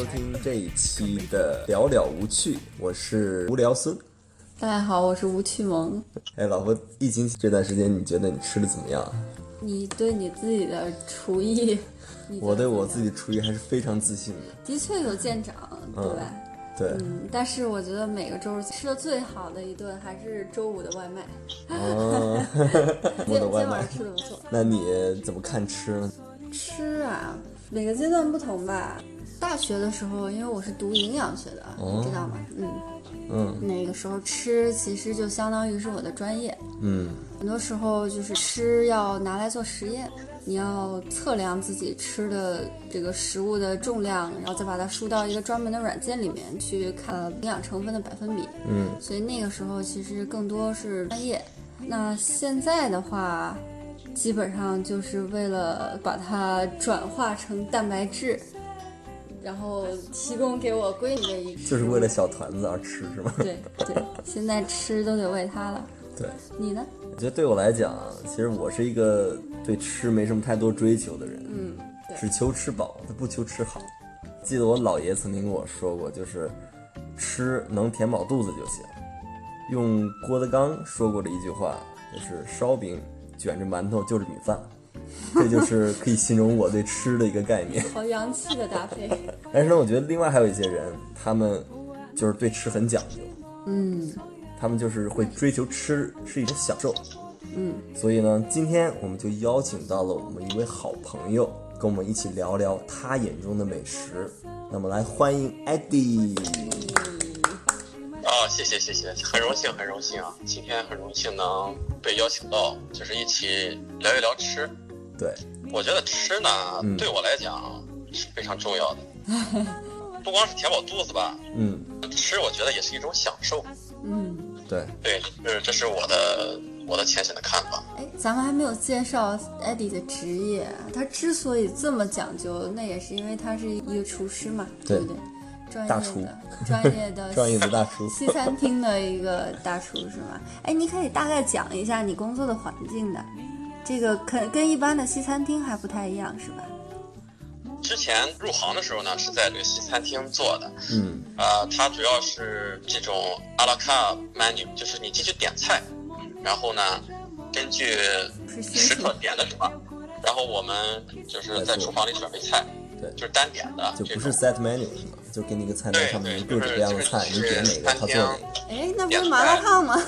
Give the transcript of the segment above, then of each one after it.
收听这一期的聊聊无趣，我是无聊孙。大家好，我是吴趣萌。哎，老婆，疫情这段时间你觉得你吃的怎么样？你对你自己的厨艺，我对我自己厨艺还是非常自信的。的确有见长，对吧？对，嗯，但是我觉得每个周吃的最好的一顿还是周五的外卖。哦，我 的外卖吃的不错。那你怎么看吃呢？吃啊，每个阶段不同吧。大学的时候，因为我是读营养学的，你知道吗？嗯嗯，那个时候吃其实就相当于是我的专业。嗯，很多时候就是吃要拿来做实验，你要测量自己吃的这个食物的重量，然后再把它输到一个专门的软件里面去看营养成分的百分比。嗯，所以那个时候其实更多是专业。那现在的话，基本上就是为了把它转化成蛋白质，然后提供给我闺女的一个，就是为了小团子而吃是吗？对对，现在吃都得为她了。对，你呢？我觉得对我来讲，其实我是一个对吃没什么太多追求的人，嗯，对只求吃饱，他不求吃好。记得我姥爷曾经跟我说过，就是吃能填饱肚子就行。用郭德纲说过的一句话，就是烧饼卷着馒头就是米饭，这就是可以形容我对吃的一个概念。好洋气的搭配。但是呢，我觉得另外还有一些人，他们就是对吃很讲究，嗯他们就是会追求吃是一种享受。嗯，所以呢，今天我们就邀请到了我们一位好朋友，跟我们一起聊聊他眼中的美食。那么来欢迎 Eddie。啊，谢谢谢谢，很荣幸很荣幸啊！今天很荣幸能被邀请到，就是一起聊一聊吃。对，我觉得吃呢，嗯对我来讲是非常重要的，不光是填饱肚子吧，嗯，吃我觉得也是一种享受。嗯，对，对，这这是我的我的浅显的看法。哎，咱们还没有介绍 Eddie 的职业。他之所以这么讲究，那也是因为他是一个厨师嘛，对不对？专大厨业的、专业的、专业的大厨 西餐厅的一个大厨是吗？哎，你可以大概讲一下你工作的环境的，这个跟跟一般的西餐厅还不太一样是吧？之前入行的时候呢，是在这个西餐厅做的，嗯呃，它主要是这种阿拉卡 menu，就是你进去点菜，然后呢，根据食客点的什么，然后我们就是在厨房里准备菜，对就是单点的就不是。set menu 是吗？就给你个菜单对上面各种各样的菜，就是你点哪个他做哪个。哎，那不是麻辣烫吗？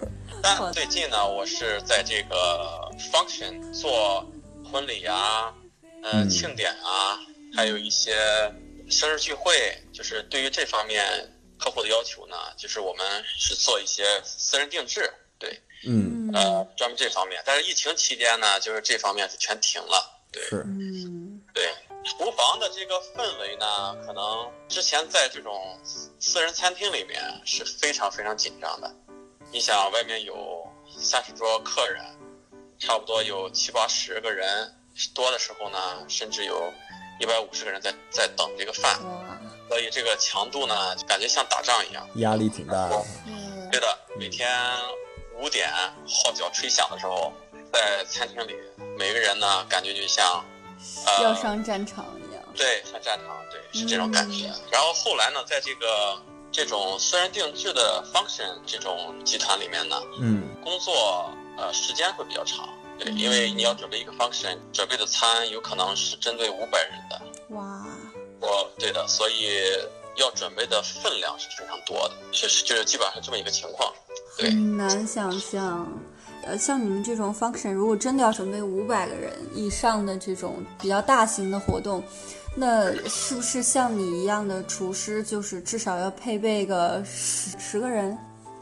但最近呢，我是在这个 function 做婚礼啊，呃，嗯庆典啊，还有一些生日聚会，就是对于这方面客户的要求呢，就是我们是做一些私人定制，对，嗯，呃，专门这方面。但是疫情期间呢，就是这方面是全停了，对。是，嗯对，厨房的这个氛围呢，可能之前在这种私人餐厅里面是非常非常紧张的。你想，外面有三十桌客人，差不多有七八十个人，多的时候呢，甚至有一百五十个人在在等这个饭，所以这个强度呢，就感觉像打仗一样。压力挺大的。嗯对的，每天五点号角吹响的时候，在餐厅里，每个人呢，感觉就像呃要上战场一样。对，上战场，对，是这种感觉。然后后来呢，在这个这种私人定制的 function 这种集团里面呢，嗯工作呃时间会比较长，对，因为你要准备一个 function，准备的餐有可能是针对五百人的，哇，我对的，所以要准备的分量是非常多的，确实就是基本上是这么一个情况，对。很难想象。呃，像你们这种 function，如果真的要准备五百个人以上的这种比较大型的活动，那是不是像你一样的厨师，就是至少要配备个十十个人？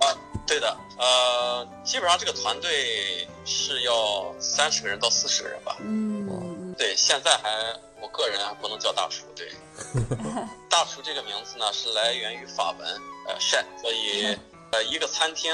啊对的，呃，基本上这个团队是要三十个人到四十个人吧。嗯，对，现在还我个人还不能叫大厨，对，大厨这个名字呢是来源于法文，呃，chef，所以呃一个餐厅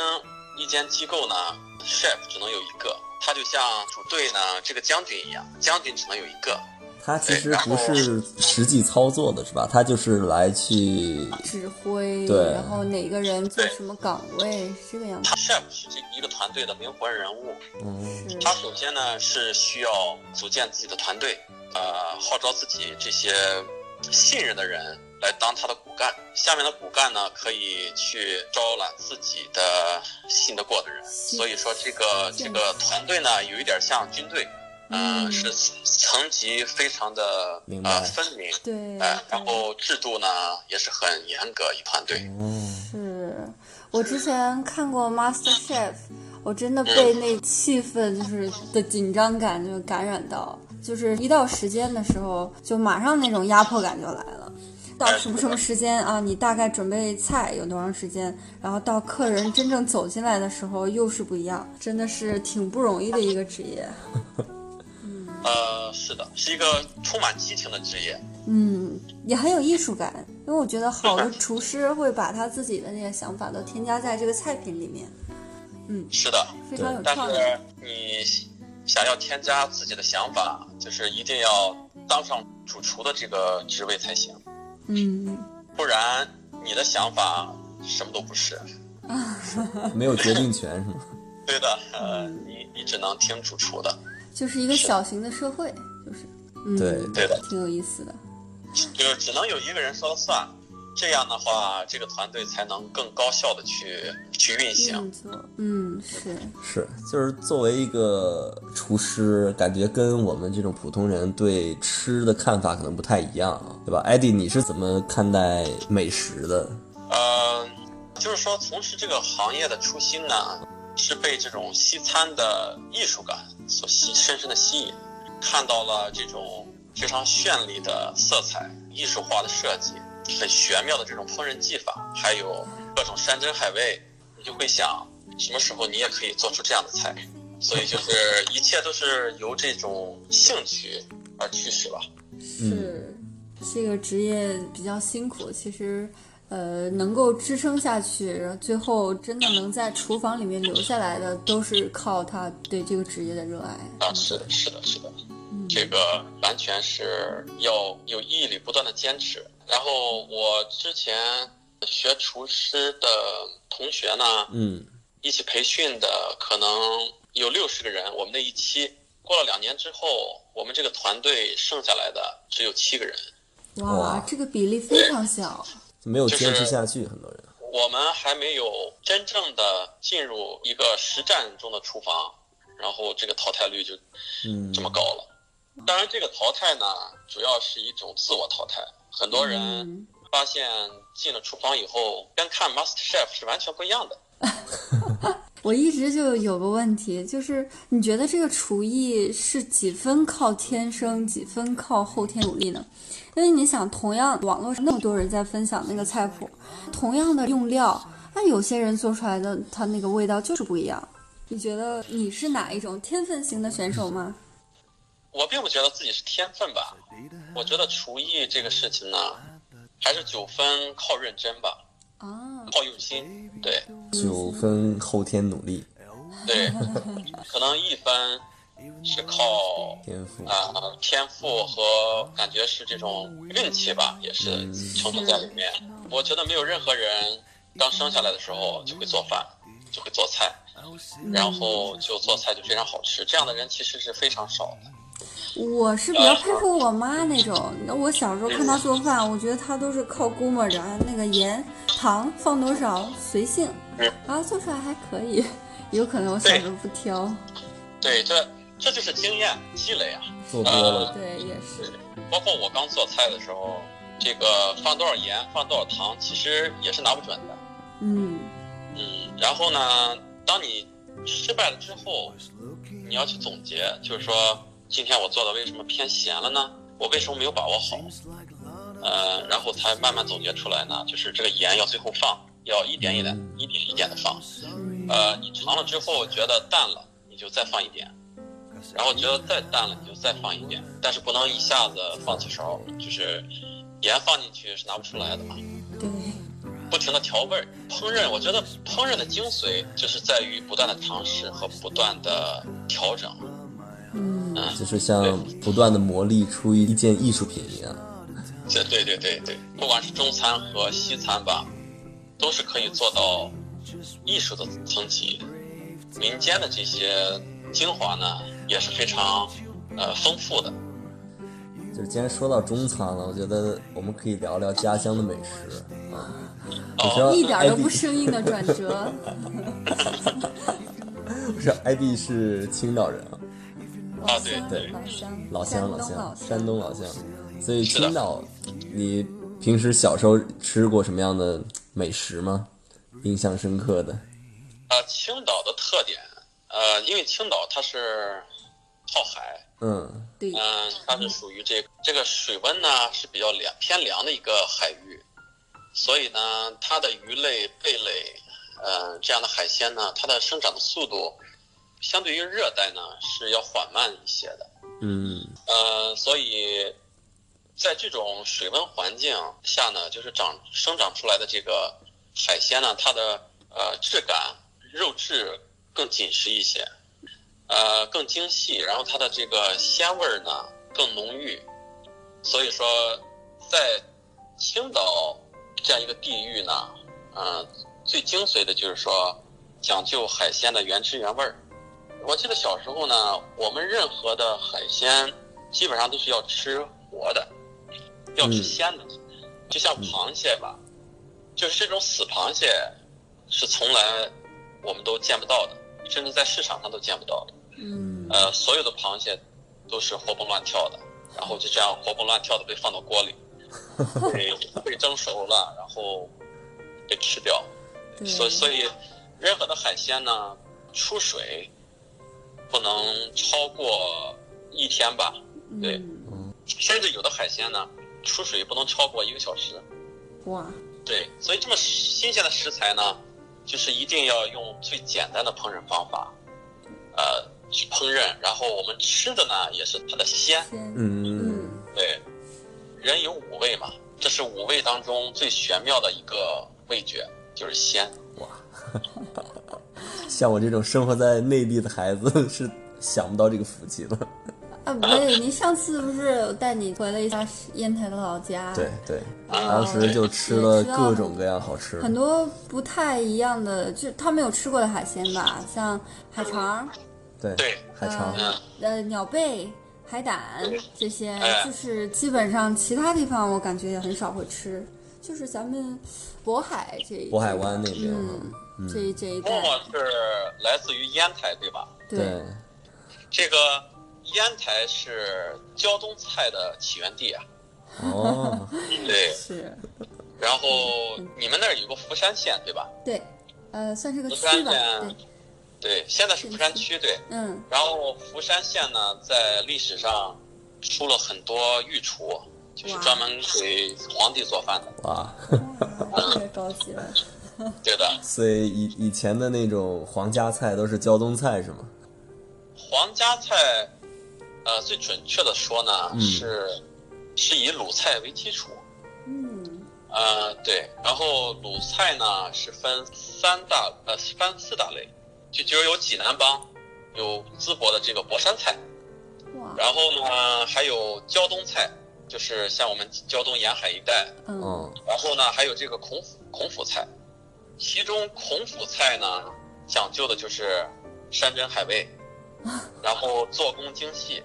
一间机构呢，chef 只能有一个，他就像主队呢这个将军一样，将军只能有一个，他其实不是实际操作的，是吧？他就是来去指挥，对然后哪个人做什么岗位，是这个样子。他 chef 是这一个团队的灵魂人物。嗯他首先呢是需要组建自己的团队，呃，号召自己这些信任的人来当他的骨干。下面的骨干呢可以去招揽自己的信得过的人。所以说这个这个团队呢有一点像军队，嗯、嗯是层级非常的明呃分明。对，哎，然后制度呢也是很严格一团队。嗯，是我之前看过 Master Chef，我真的被那气氛就是的紧张感就感染到，就是一到时间的时候，就马上那种压迫感就来了。到什么什么时间啊？你大概准备菜有多长时间？然后到客人真正走进来的时候又是不一样，真的是挺不容易的一个职业。呃，是的，是一个充满激情的职业。嗯，也很有艺术感，因为我觉得好的 厨师会把他自己的那些想法都添加在这个菜品里面，嗯是的，非常有但创意。但是你想要添加自己的想法，就是一定要当上主厨的这个职位才行，嗯，不然你的想法什么都不是。没有决定权是吗？对的，呃，你你只能听主厨的。就是一个小型的社会，就是，嗯，对对的，挺有意思的。就是只能有一个人说了算，这样的话，这个团队才能更高效的去去运行。运作，嗯，是，是，就是作为一个厨师，感觉跟我们这种普通人对吃的看法可能不太一样啊，对吧？艾迪，你是怎么看待美食的？呃，就是说从事这个行业的初心呢，是被这种西餐的艺术感所吸深深的吸引，看到了这种非常绚丽的色彩、艺术化的设计、很玄妙的这种烹饪技法，还有各种山珍海味，你就会想，什么时候你也可以做出这样的菜。所以就是一切都是由这种兴趣而驱使吧。是，这个职业比较辛苦，其实。呃，能够支撑下去，然后最后真的能在厨房里面留下来的，都是靠他对这个职业的热爱。啊，是的，是的，是的，这个完全是要有毅力，不断的坚持。然后我之前学厨师的同学呢，嗯，一起培训的可能有六十个人，我们那一期过了两年之后，我们这个团队剩下来的只有七个人。哇，哇这个比例非常小。没有坚持下去，很多人。我们还没有真正的进入一个实战中的厨房，然后这个淘汰率就嗯这么高了。当然，这个淘汰呢，主要是一种自我淘汰。很多人嗯发现进了厨房以后，跟看 Master Chef 是完全不一样的。我一直就有个问题，就是你觉得这个厨艺是几分靠天生，几分靠后天努力呢？因为你想，同样网络上那么多人在分享那个菜谱，同样的用料，那有些人做出来的它那个味道就是不一样。你觉得你是哪一种天分型的选手吗？我并不觉得自己是天分吧，我觉得厨艺这个事情呢，还是九分靠认真吧，啊，靠用心。对九分后天努力，对，可能一分是靠天赋。啊、天赋和感觉是这种运气吧，也是成分在里面。我觉得没有任何人刚生下来的时候就会做饭，就会做菜，然后就做菜就非常好吃。这样的人其实是非常少的。我是比较佩服我妈那种。那我小时候看她做饭，我觉得她都是靠估摸着，那个盐、糖放多少随性，然后做出来还可以。有可能我小时候不挑，对，这这就是经验积累啊。做多了，对，也是。包括我刚做菜的时候，这个放多少盐、放多少糖，其实也是拿不准的。嗯，嗯，然后呢，当你失败了之后，你要去总结，就是说今天我做的为什么偏咸了呢？我为什么没有把握好？呃，然后才慢慢总结出来呢，就是这个盐要最后放，要一点一点、一点一点的放。呃，你尝了之后觉得淡了，你就再放一点，然后觉得再淡了，你就再放一点，但是不能一下子放几勺，就是盐放进去是拿不出来的嘛。对，不停的调味儿，烹饪，我觉得烹饪的精髓就是在于不断的尝试和不断的调整。嗯，就是像不断的磨砺出一件艺术品一样。这对对对对，不管是中餐和西餐吧，都是可以做到艺术的层级。民间的这些精华呢，也是非常呃丰富的。就是既然说到中餐了，我觉得我们可以聊聊家乡的美食啊。我知道一点都不生硬的转折。不 是，ID 是青岛人啊，啊对对老乡，老乡山东乡，乡，山东老乡。所以青岛，你平时小时候吃过什么样的美食吗？印象深刻的？呃，青岛的特点，呃，因为青岛它是靠海，嗯。对，嗯，它是属于这个这个水温呢是比较凉偏凉的一个海域，所以呢，它的鱼类、贝类，呃，这样的海鲜呢，它的生长的速度相对于热带呢是要缓慢一些的。嗯。呃，所以在这种水温环境下呢，就是长生长出来的这个海鲜呢，它的呃质感、肉质更紧实一些，呃更精细，然后它的这个鲜味儿呢更浓郁。所以说，在青岛这样一个地域呢，呃，最精髓的就是说讲究海鲜的原汁原味儿。我记得小时候呢，我们任何的海鲜基本上都是要吃活的，要吃嗯鲜的，就像螃蟹吧，就是这种死螃蟹是从来我们都见不到的，甚至在市场上都见不到的。嗯，呃，所有的螃蟹都是活蹦乱跳的，然后就这样活蹦乱跳的被放到锅里，被被蒸熟了，然后被吃掉。对，所所以，任何的海鲜呢，出水不能超过一天吧，对嗯甚至有的海鲜呢，出水不能超过一个小时。哇，对，所以这么新鲜的食材呢，就是一定要用最简单的烹饪方法，呃，去烹饪。然后我们吃的呢，也是它的鲜。嗯嗯，对，人有五味嘛，这是五味当中最玄妙的一个味觉，就是鲜。哇 像我这种生活在内地的孩子是想不到这个福气了。啊，不对，你上次不是带你回了一下烟台的老家？对，对，啊当时就吃了各种各样好吃的。很多不太一样的，就他没有吃过的海鲜吧，像海肠、对对海肠，嗯呃鸟贝、海胆这些，哎就是基本上其他地方我感觉也很少会吃，就是咱们渤海这渤海湾那边嗯嗯，这这一默带，默是来自于烟台，对吧？对，这个烟台是胶东菜的起源地啊。哦，对，是，然后你们那儿有个福山县，对吧？对，呃，算是个福山区吧，县对，对，现在是福山区，对。嗯，然后福山县呢，在历史上出了很多御厨，就是专门给皇帝做饭的。哇，哇太高级了，对的，所以以以前的那种皇家菜都是胶东菜是吗？皇家菜，呃，最准确的说呢，嗯。是是以鲁菜为基础。嗯，呃，对，然后鲁菜呢是分三大呃分四大类，就就有济南帮，有淄博的这个博山菜，然后呢还有胶东菜，就是像我们胶东沿海一带，嗯，嗯，然后呢还有这个孔府孔府菜，其中孔府菜呢讲究的就是山珍海味，然后做工精细，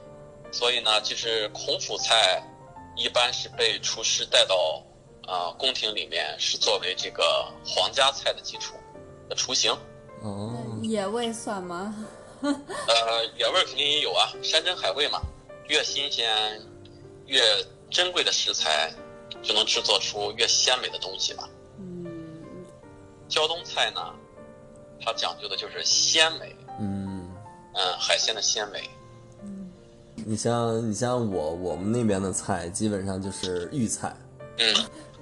所以呢就是孔府菜一般是被厨师带到啊、呃宫廷里面，是作为这个皇家菜的基础的雏形。哦，野味算吗？呃，野味儿肯定也有啊，山珍海味嘛，越新鲜、越珍贵的食材，就能制作出越鲜美的东西嘛。嗯，胶东菜呢，它讲究的就是鲜美，嗯，嗯，海鲜的鲜美。你像你像我我们那边的菜基本上就是豫菜，嗯，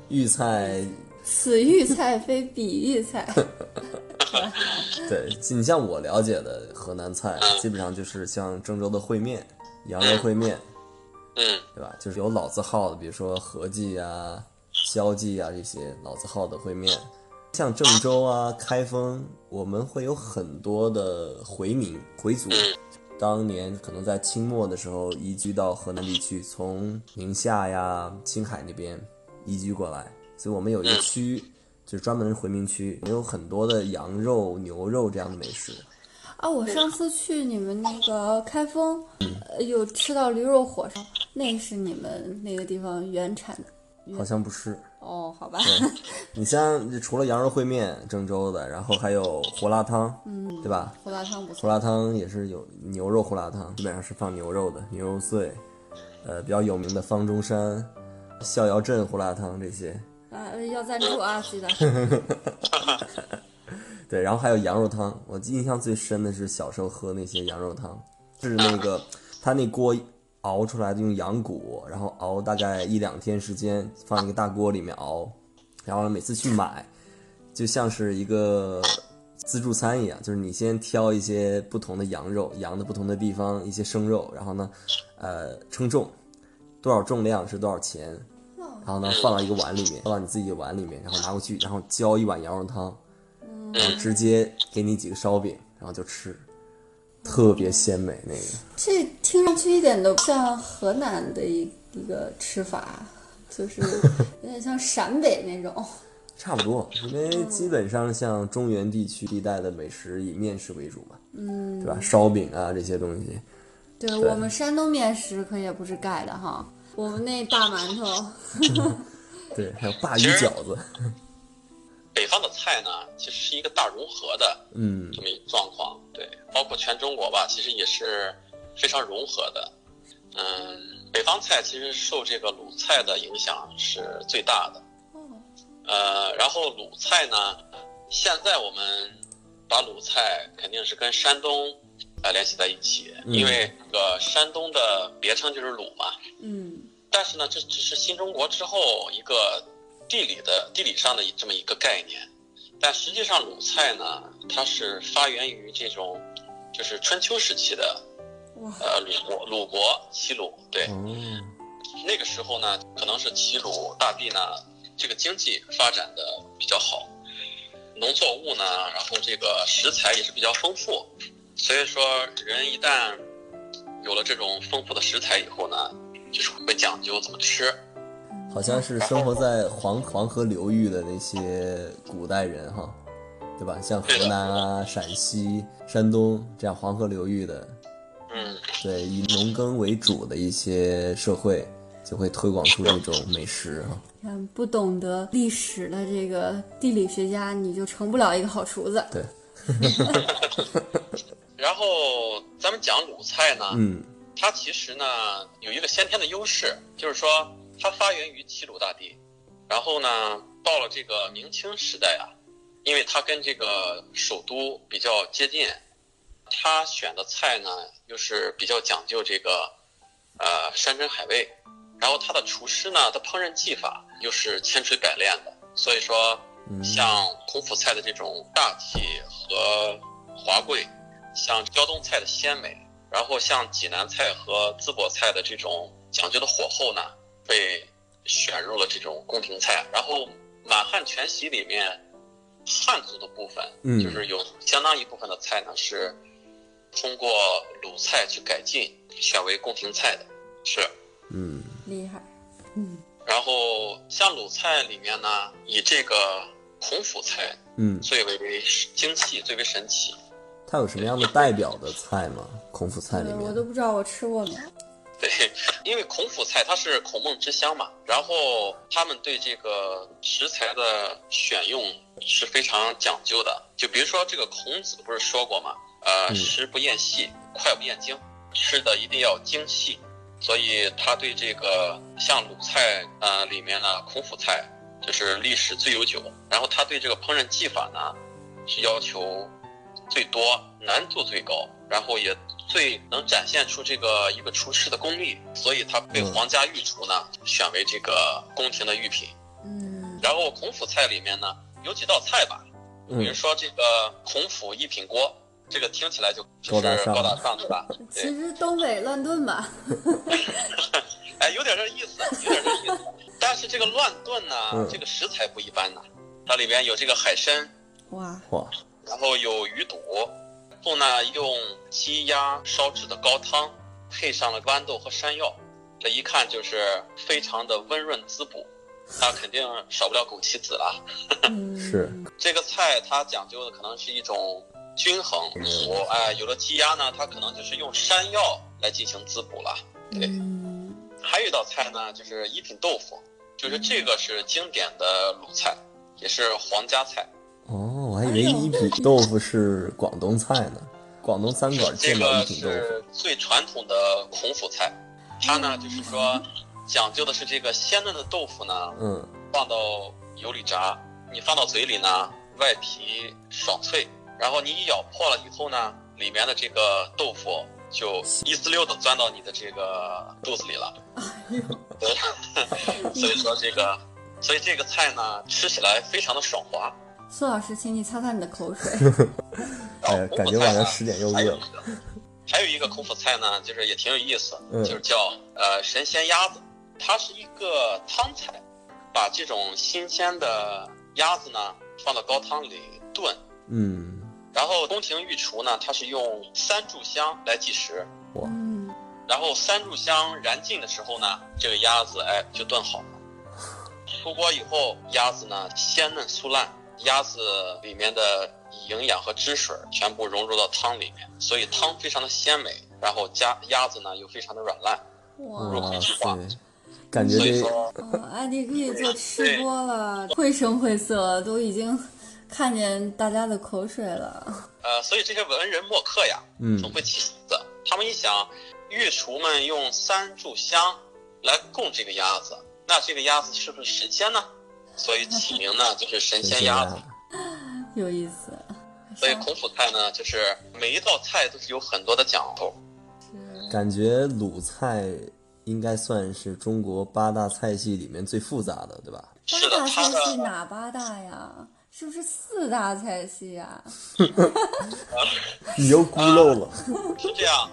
豫菜此豫菜非彼豫菜，对，你像我了解的河南菜，基本上就是像郑州的烩面、羊肉烩面，嗯对吧？就是有老字号的，比如说和记啊、肖记啊这些老字号的烩面。像郑州啊、开封，我们会有很多的回民回族，当年可能在清末的时候移居到河南地区，从宁夏呀、青海那边移居过来，所以我们有一个区就是专门回民区，有很多的羊肉、牛肉这样的美食。啊，我上次去你们那个开封，呃，有吃到驴肉火烧，那是你们那个地方原产的。好像不是，哦，好吧。你像除了羊肉烩面，郑州的，然后还有胡辣汤，嗯，对吧？胡辣汤不错。胡辣汤也是有牛肉胡辣汤，基本上是放牛肉的，牛肉碎，呃，比较有名的方中山、逍遥镇胡辣汤这些。啊，要赞助啊，记得。对，然后还有羊肉汤，我印象最深的是小时候喝那些羊肉汤，是那个他那锅熬出来的，用羊骨，然后熬大概一两天时间，放一个大锅里面熬，然后每次去买，就像是一个自助餐一样，就是你先挑一些不同的羊肉，羊的不同的地方一些生肉，然后呢，呃，称重，多少重量是多少钱，然后呢放到一个碗里面，放到你自己的碗里面，然后拿过去，然后浇一碗羊肉汤。然后直接给你几个烧饼，然后就吃，特别鲜美那个。这听上去一点都不像河南的一一个吃法，就是 有点像陕北那种。差不多，因为基本上像中原地区地带的美食以面食为主嘛，嗯，对吧？烧饼啊这些东西。对我们山东面食可也不是盖的哈，我们那大馒头。对，还有鲅鱼饺子。北方的菜呢，其实是一个大融合的，嗯，这么一个状况。对，包括全中国吧，其实也是非常融合的。嗯，北方菜其实受这个鲁菜的影响是最大的。呃，然后鲁菜呢，现在我们把鲁菜肯定是跟山东呃联系在一起，因为这个山东的别称就是鲁嘛。嗯。但是呢，这只是新中国之后一个。地理的地理上的这么一个概念，但实际上鲁菜呢，它是发源于这种，就是春秋时期的，呃，鲁国，鲁国齐鲁，对，那个时候呢，可能是齐鲁大地呢，这个经济发展的比较好，农作物呢，然后这个食材也是比较丰富，所以说人一旦有了这种丰富的食材以后呢，就是会讲究怎么吃。好像是生活在黄黄河流域的那些古代人哈，对吧？像河南啊、陕西、山东这样黄河流域的，嗯，对，以农耕为主的一些社会，就会推广出这种美食哈。看，不懂得历史的这个地理学家，你就成不了一个好厨子。对。然后咱们讲鲁菜呢，嗯，它其实呢有一个先天的优势，就是说。它发源于齐鲁大地，然后呢，到了这个明清时代啊，因为它跟这个首都比较接近，它选的菜呢又是比较讲究这个，呃，山珍海味，然后它的厨师呢，他烹饪技法又是千锤百炼的，所以说，像孔府菜的这种大气和华贵，像胶东菜的鲜美，然后像济南菜和淄博菜的这种讲究的火候呢。被选入了这种宫廷菜，然后满汉全席里面汉族的部分，嗯，就是有相当一部分的菜呢是通过鲁菜去改进，选为宫廷菜的，是，嗯，厉害，嗯，然后像鲁菜里面呢，以这个孔府菜，嗯，最为精细，最为神奇。它有什么样的代表的菜吗？孔府菜里面，我都不知道，我吃过没。对，因为孔府菜它是孔孟之乡嘛，然后他们对这个食材的选用是非常讲究的。就比如说这个孔子不是说过吗？呃，食不厌细，脍不厌精，吃的一定要精细。所以他对这个像鲁菜呃里面呢，孔府菜就是历史最悠久，然后他对这个烹饪技法呢是要求最多，难度最高，然后也。最能展现出这个一个厨师的功力，所以他被皇家御厨呢选为这个宫廷的御品。嗯，然后孔府菜里面呢有几道菜吧，比如说这个孔府一品锅，这个听起来就就是高大上，对吧？其实东北乱炖吧。哎，有点这意思，有点这意思。但是这个乱炖呢，这个食材不一般呐，它里边有这个海参，哇哇，然后有鱼肚。后呢，用鸡鸭烧制的高汤，配上了豌豆和山药，这一看就是非常的温润滋补。那肯定少不了枸杞子了。嗯 是这个菜它讲究的可能是一种均衡补，哎，有了鸡鸭呢，它可能就是用山药来进行滋补了。对，嗯还有一道菜呢，就是一品豆腐，就是这个是经典的鲁菜，也是皇家菜。哦，我还以为一品豆腐是广东菜呢，广东餐馆这见到个一品豆腐。是最传统的孔府菜，它呢就是说讲究的是这个鲜嫩的豆腐呢，嗯，放到油里炸，你放到嘴里呢，外皮爽脆，然后你一咬破了以后呢，里面的这个豆腐就一滋溜的钻到你的这个肚子里了。对所以说这个，所以这个菜呢，吃起来非常的爽滑。苏老师，请你擦擦你的口水。哎感觉晚上十点又还有饿一个，还有一个孔府菜呢，就是也挺有意思，嗯。就是叫呃神仙鸭子，它是一个汤菜，把这种新鲜的鸭子呢放到高汤里炖，嗯，然后宫廷御厨呢，它是用三炷香来计时，嗯。然后三炷香燃尽的时候呢，这个鸭子哎就炖好了。出锅以后，鸭子呢鲜嫩酥烂，鸭子里面的营养和汁水全部融入到汤里面，所以汤非常的鲜美，然后加鸭子呢又非常的软烂。入哇口即化，感觉这所以说，哦，安迪可以做吃播了，绘声绘色，都已经看见大家的口水了。呃，所以这些文人墨客呀，嗯总会起心思，他们一想，御厨们用三炷香来供这个鸭子，那这个鸭子是不是神仙呢？所以起名呢就是神仙鸭子。有意思。所以孔府菜呢，就是每一道菜都是有很多的讲究。感觉鲁菜应该算是中国八大菜系里面最复杂的，对吧？是的八大，它菜系哪八大呀？是不是四大菜系呀？你又孤陋了。是这样，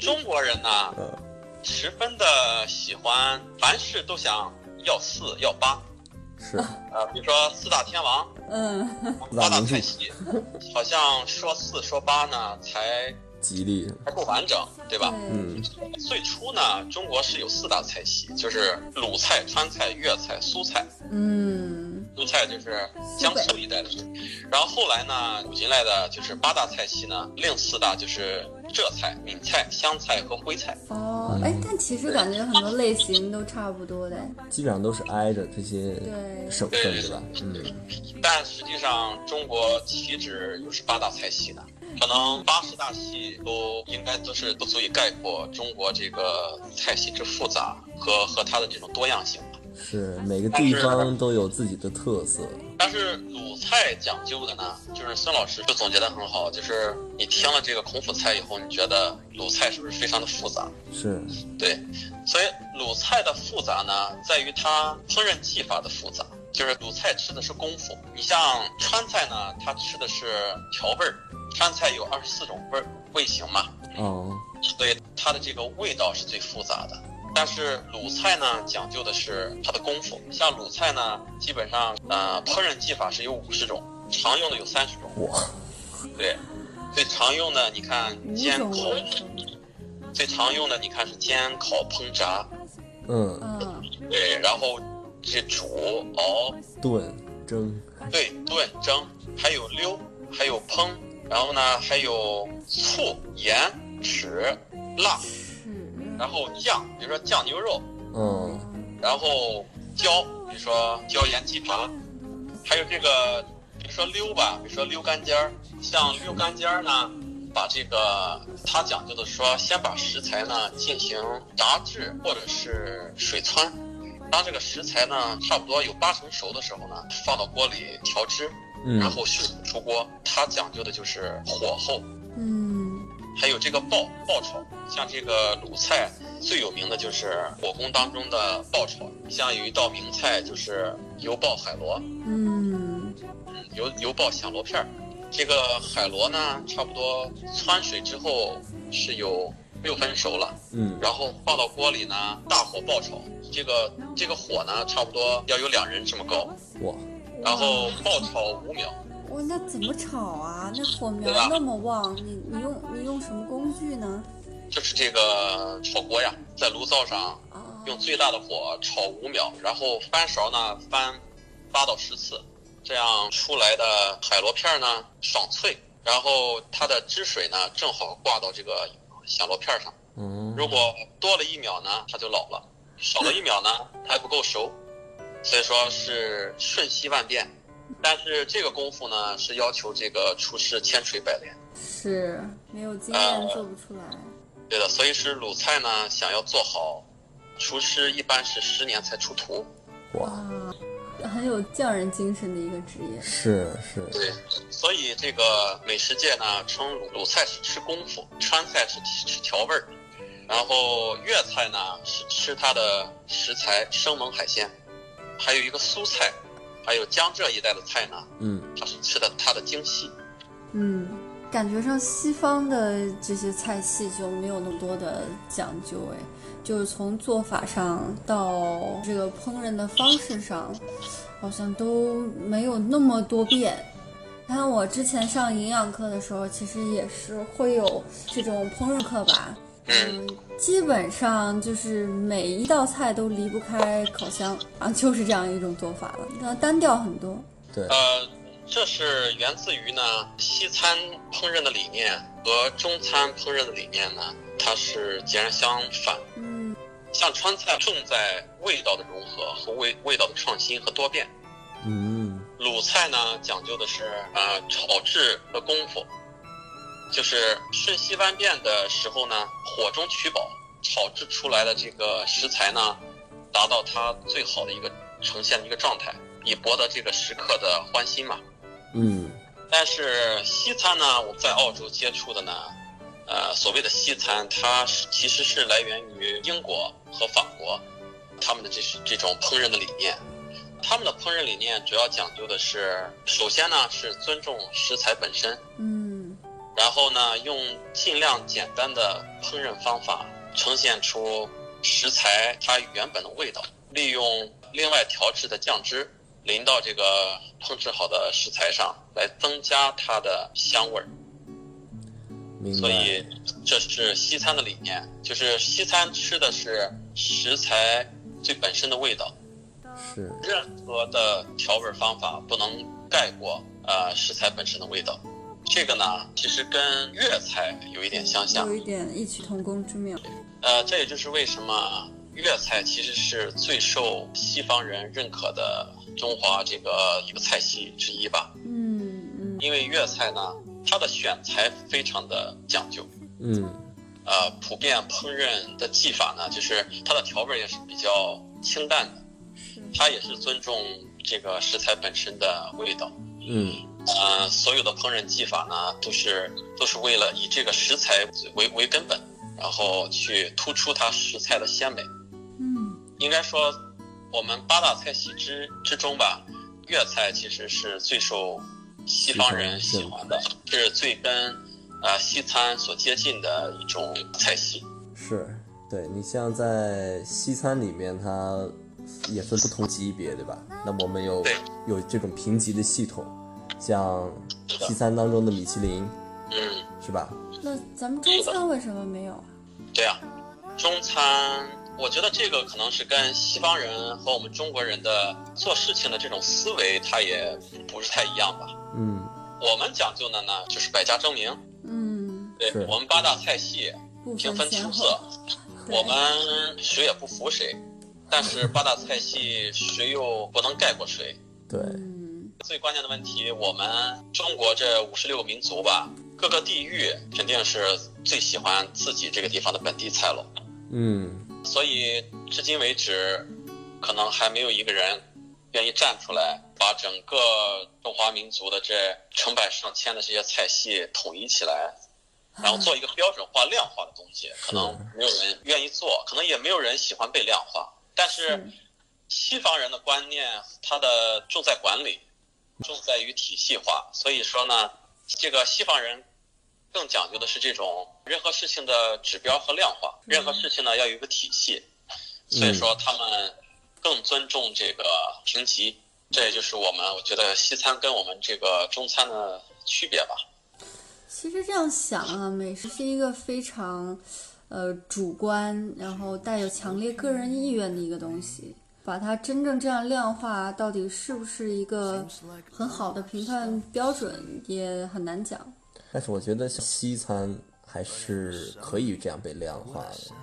中国人呢，十分的喜欢，凡事都想要四要八。是，呃，比如说四大天王，嗯，八大菜系，好像说四说八呢才吉利。还不完整，对吧？嗯，最初呢，中国是有四大菜系，就是鲁菜、川菜、粤菜、苏菜。嗯，苏菜就是江苏一带的，然后后来呢，补进来的就是八大菜系呢，另四大就是浙菜、闽菜、湘菜和徽菜。哦，哎，但其实感觉很多类型都差不多的。基本上都是挨着这些对省份，对吧？嗯，但实际上，中国岂止有是八大菜系呢？可能八十大系都应该都是不足以概括中国这个菜系之复杂和和它的这种多样性吧。是每个地方都有自己的特色。但是鲁菜讲究的呢，就是孙老师就总结的很好，就是你听了这个孔府菜以后，你觉得鲁菜是不是非常的复杂？是，对，所以鲁菜的复杂呢，在于它烹饪技法的复杂。就是鲁菜吃的是功夫，你像川菜呢，它吃的是调味儿。川菜有二十四种味儿味型嘛，哦，所以它的这个味道是最复杂的。但是鲁菜呢，讲究的是它的功夫。像鲁菜呢，基本上呃烹饪技法是有五十种，常用的有三十种。哇，对，最常用的你看煎烤，最常用的你看是煎烤烹炸，嗯，嗯，对，然后是煮熬，炖蒸，对，炖蒸，还有溜，还有烹，然后呢还有醋、盐、豉、辣，是。然后酱，比如说酱牛肉，嗯，然后椒，比如说椒盐鸡扒，还有这个，比如说溜吧，比如说溜干尖儿，像溜干尖儿呢，把这个它讲究的说，先把食材呢进行炸制或者是水汆，当这个食材呢差不多有八成熟的时候呢，放到锅里调汁，嗯。然后迅速出锅。它讲究的就是火候，嗯，还有这个爆爆炒，像这个鲁菜最有名的就是火宫当中的爆炒，像有一道名菜就是油爆海螺，嗯，嗯，油油爆响螺片儿。这个海螺呢，差不多汆水之后是有六分熟了，嗯，然后放到锅里呢，大火爆炒。这个这个火呢，差不多要有两人这么高，哇，然后爆炒五秒，哇，那怎么炒啊？那火苗那么旺，你你用你用什么工具呢？就是这个炒锅呀，在炉灶上啊，用最大的火炒五秒，然后翻勺呢翻八到十次，这样出来的海螺片呢爽脆，然后它的汁水呢正好挂到这个响螺片上。嗯，如果多了一秒呢，它就老了；少了一秒呢，它还不够熟。所以说是瞬息万变，但是这个功夫呢是要求这个厨师千锤百炼。是没有经验呃做不出来。对的，所以是鲁菜呢，想要做好，厨师一般是十年才出徒。哇，啊，很有匠人精神的一个职业。是是，对，所以这个美食界呢，称鲁鲁菜是吃功夫，川菜是吃调味儿，然后粤菜呢是吃它的食材生猛海鲜，还有一个苏菜，还有江浙一带的菜呢，嗯，它是吃的它的精细。嗯，感觉上西方的这些菜系就没有那么多的讲究，哎，就是从做法上到这个烹饪的方式上，好像都没有那么多变。你看我之前上营养课的时候，其实也是会有这种烹饪课吧，嗯，基本上就是每一道菜都离不开烤箱啊，就是这样一种做法了，它单调很多。对，呃，这是源自于呢西餐烹饪的理念和中餐烹饪的理念呢，它是截然相反。嗯像川菜重在味道的融合和味味道的创新和多变，嗯鲁菜呢讲究的是呃炒制的功夫，就是瞬息万变的时候呢，火中取宝，炒制出来的这个食材呢，达到它最好的一个呈现的一个状态，以博得这个食客的欢心嘛。嗯但是西餐呢，我在澳洲接触的呢，呃，所谓的西餐，它是其实是来源于英国和法国，他们的这是这种烹饪的理念。他们的烹饪理念主要讲究的是，首先呢是尊重食材本身，嗯然后呢用尽量简单的烹饪方法呈现出食材它原本的味道，利用另外调制的酱汁淋到这个烹制好的食材上，来增加它的香味儿。所以，这是西餐的理念，就是西餐吃的是食材最本身的味道，是，任何的调味方法不能盖过呃食材本身的味道。这个呢，其实跟粤菜有一点相像有，一点异曲同工之妙。呃，这也就是为什么粤菜其实是最受西方人认可的中华这个一个菜系之一吧。嗯嗯因为粤菜呢，它的选材非常的讲究，嗯呃，普遍烹饪的技法呢，就是它的调味也是比较清淡的，它也是尊重这个食材本身的味道。嗯呃，所有的烹饪技法呢，都是都是为了以这个食材为为根本，然后去突出它食材的鲜美。嗯应该说，我们八大菜系之之中吧，粤菜其实是最受西方人喜欢的，是最跟呃西餐所接近的一种菜系。是，对你像在西餐里面，它也分不同级别，对吧？那么我们有对有这种评级的系统，像西餐当中的米其林，嗯，是吧？那咱们中餐为什么没有啊？对啊，中餐，我觉得这个可能是跟西方人和我们中国人的做事情的这种思维，它也不是太一样吧。嗯，我们讲究的呢，就是百家争鸣，嗯，对我们八大菜系平分分先后出色。我们谁也不服谁，但是八大菜系谁又不能盖过谁？对，嗯最关键的问题，我们中国这五十六个民族吧，各个地域肯定是最喜欢自己这个地方的本地菜了。嗯所以至今为止，可能还没有一个人愿意站出来，把整个中华民族的这成百上千的这些菜系统一起来，然后做一个标准化、量化的东西。可能没有人愿意做，可能也没有人喜欢被量化。但是是西方人的观念，他的重在管理，重在于体系化。所以说呢，这个西方人更讲究的是这种任何事情的指标和量化，任何事情呢要有一个体系。所以说他们更尊重这个评级，这也就是我们我觉得西餐跟我们这个中餐的区别吧。其实这样想啊，美食是一个非常，呃，主观，然后带有强烈个人意愿的一个东西。把它真正这样量化，到底是不是一个很好的评判标准，也很难讲。但是我觉得西餐还是可以这样被量化的。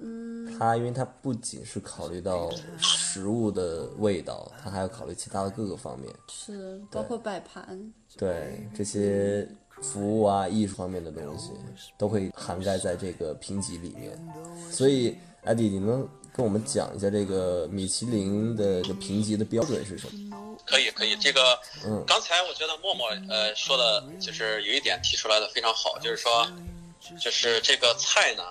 嗯，它因为它不仅是考虑到食物的味道，它还要考虑其他的各个方面。是，包括摆盘。对这些服务啊、艺术方面的东西，都会涵盖在这个评级里面。所以，艾迪，你能跟我们讲一下这个米其林的这个评级的标准是什么？可以，可以。这个，嗯，刚才我觉得默默呃说的，就是有一点提出来的非常好，就是说，就是这个菜呢，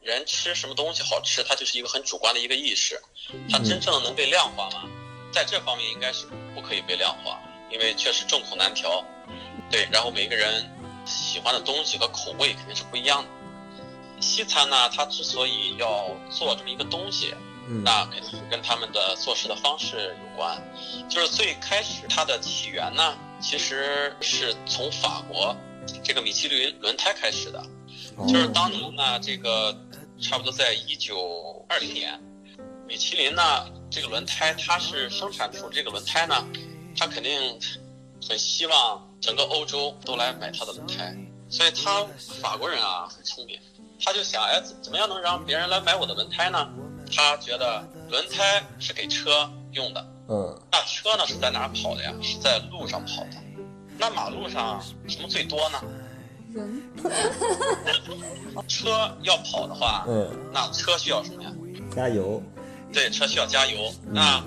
人吃什么东西好吃，它就是一个很主观的一个意识，它真正能被量化吗？在这方面应该是不可以被量化，因为确实众口难调。对，然后每个人喜欢的东西和口味肯定是不一样的。西餐呢，它之所以要做这么一个东西。那肯定是跟他们的做事的方式有关，就是最开始它的起源呢，其实是从法国这个米其林轮胎开始的，就是当年呢，这个差不多在一九二零年，米其林呢这个轮胎它是生产出这个轮胎呢，它肯定很希望整个欧洲都来买它的轮胎，所以他法国人啊很聪明，他就想哎怎么样能让别人来买我的轮胎呢？他觉得轮胎是给车用的，嗯，那车呢是在哪跑的呀？是在路上跑的。那马路上什么最多呢？人。车要跑的话，嗯，那车需要什么呀？加油。对，车需要加油。那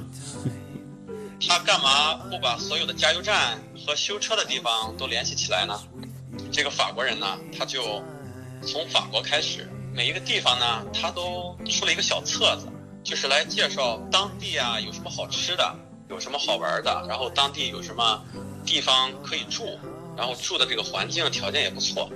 他干嘛不把所有的加油站和修车的地方都联系起来呢？这个法国人呢，他就从法国开始。每一个地方呢，它都出了一个小册子，就是来介绍当地啊有什么好吃的，有什么好玩的，然后当地有什么地方可以住，然后住的这个环境条件也不错，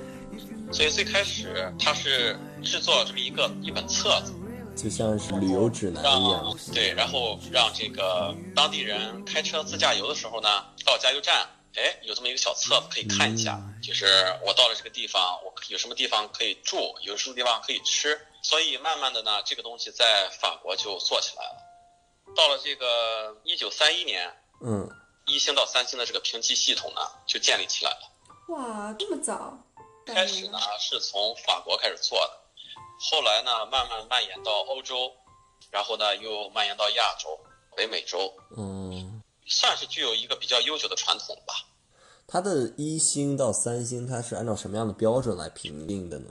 所以最开始他是制作了这么一个一本册子，就像是旅游指南一样。对，然后让这个当地人开车自驾游的时候呢，到加油站。哎，有这么一个小册子可以看一下，就是我到了这个地方，我有什么地方可以住，有什么地方可以吃，所以慢慢的呢，这个东西在法国就做起来了。到了这个一九三一年，嗯，一星到三星的这个评级系统呢就建立起来了。哇，这么早？开始呢是从法国开始做的，后来呢慢慢蔓延到欧洲，然后呢又蔓延到亚洲、北美洲。嗯。算是具有一个比较悠久的传统吧。它的一星到三星，它是按照什么样的标准来评定的呢？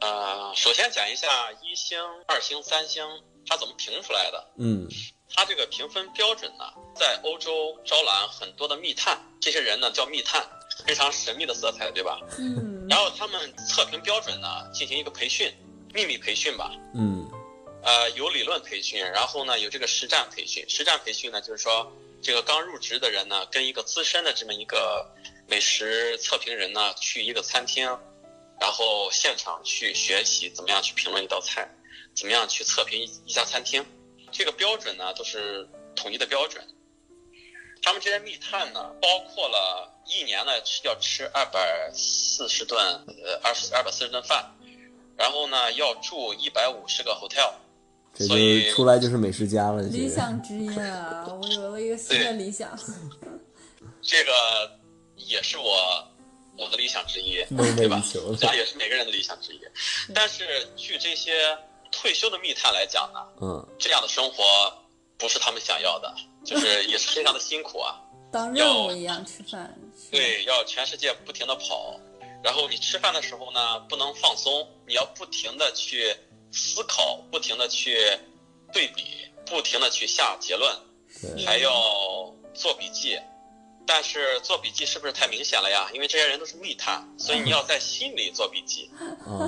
呃，首先讲一下一星、二星、三星它怎么评出来的。嗯，它这个评分标准呢，在欧洲招揽很多的密探，这些人呢叫密探，非常神秘的色彩，对吧？嗯。然后他们测评标准呢，进行一个培训，秘密培训吧。嗯。呃，有理论培训，然后呢，有这个实战培训。实战培训呢，就是说，这个刚入职的人呢，跟一个资深的这么一个美食测评人呢，去一个餐厅，然后现场去学习怎么样去评论一道菜，怎么样去测评一家餐厅。这个标准呢，都是统一的标准。他们这些密探呢，包括了一年呢要吃二百四十顿，呃，二十二百四十顿饭，然后呢要住一百五十个 hotel。这就出来就是美食家了。理想职业啊，我有了一个新的理想。这个也是我我的理想之一，对吧？这也是每个人的理想之一。但是据这些退休的密探来讲呢，嗯，这样的生活不是他们想要的，就是也是非常的辛苦啊。当任务一样吃饭。对，要全世界不停的跑，然后你吃饭的时候呢，不能放松，你要不停的去。思考，不停的去对比，不停的去下结论，还要做笔记。但是做笔记是不是太明显了呀？因为这些人都是密探，所以你要在心里做笔记。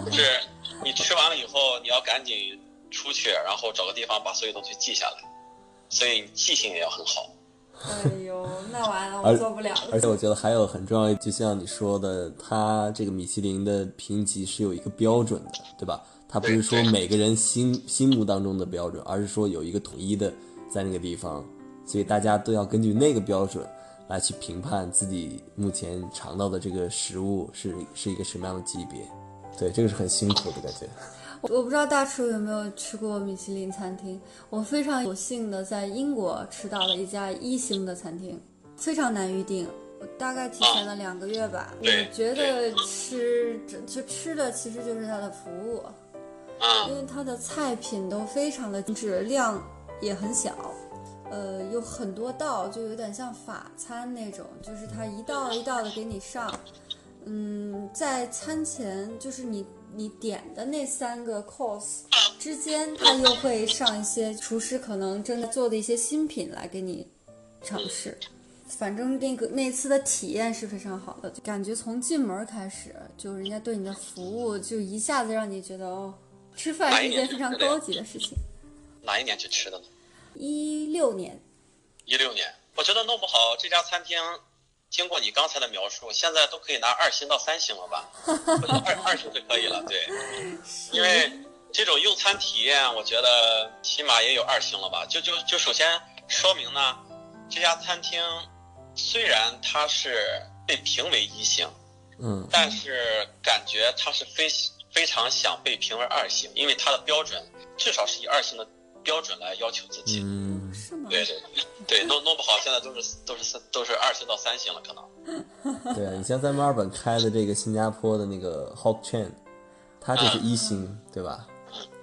就是你吃完了以后，你要赶紧出去，然后找个地方把所有东西记下来。所以记性也要很好。哎呦，那完了，我做不了了。而且我觉得还有很重要，就像你说的，它这个米其林的评级是有一个标准的，对吧？它不是说每个人心心目当中的标准，而是说有一个统一的，在那个地方所以大家都要根据那个标准来去评判自己目前尝到的这个食物是是一个什么样的级别。对，这个是很辛苦的感觉。我不知道大厨有没有吃过米其林餐厅，我非常有幸的在英国吃到了一家一星的餐厅，非常难预定。我大概提前了两个月吧。我觉得吃就吃的其实就是它的服务，因嗯，为它的菜品都非常的精致，量也很小，呃，有很多道，就有点像法餐那种，就是它一道一道的给你上。嗯，在餐前就是你你点的那三个 course 之间，它又会上一些厨师可能正在做的一些新品来给你尝试。反正那个那次的体验是非常好的，感觉从进门开始，就人家对你的服务，就一下子让你觉得哦，吃饭是一件非常高级的事情。哪一年去吃的呢？一六年，一六年。我觉得弄不好这家餐厅，经过你刚才的描述，现在都可以拿二星到三星了吧？我觉得二二星就可以了，对。因为这种用餐体验，我觉得起码也有二星了吧？就就就首先说明呢，这家餐厅虽然它是被评为一星，嗯但是感觉它是非非常想被评为二星，因为它的标准至少是以二星的标准来要求自己。嗯，是吗？对对对，弄弄不好现在都是都是三都是二星到三星了，可能。对啊，你像在墨尔本开的这个新加坡的那个 Hawk Chain，它就是一星，对吧？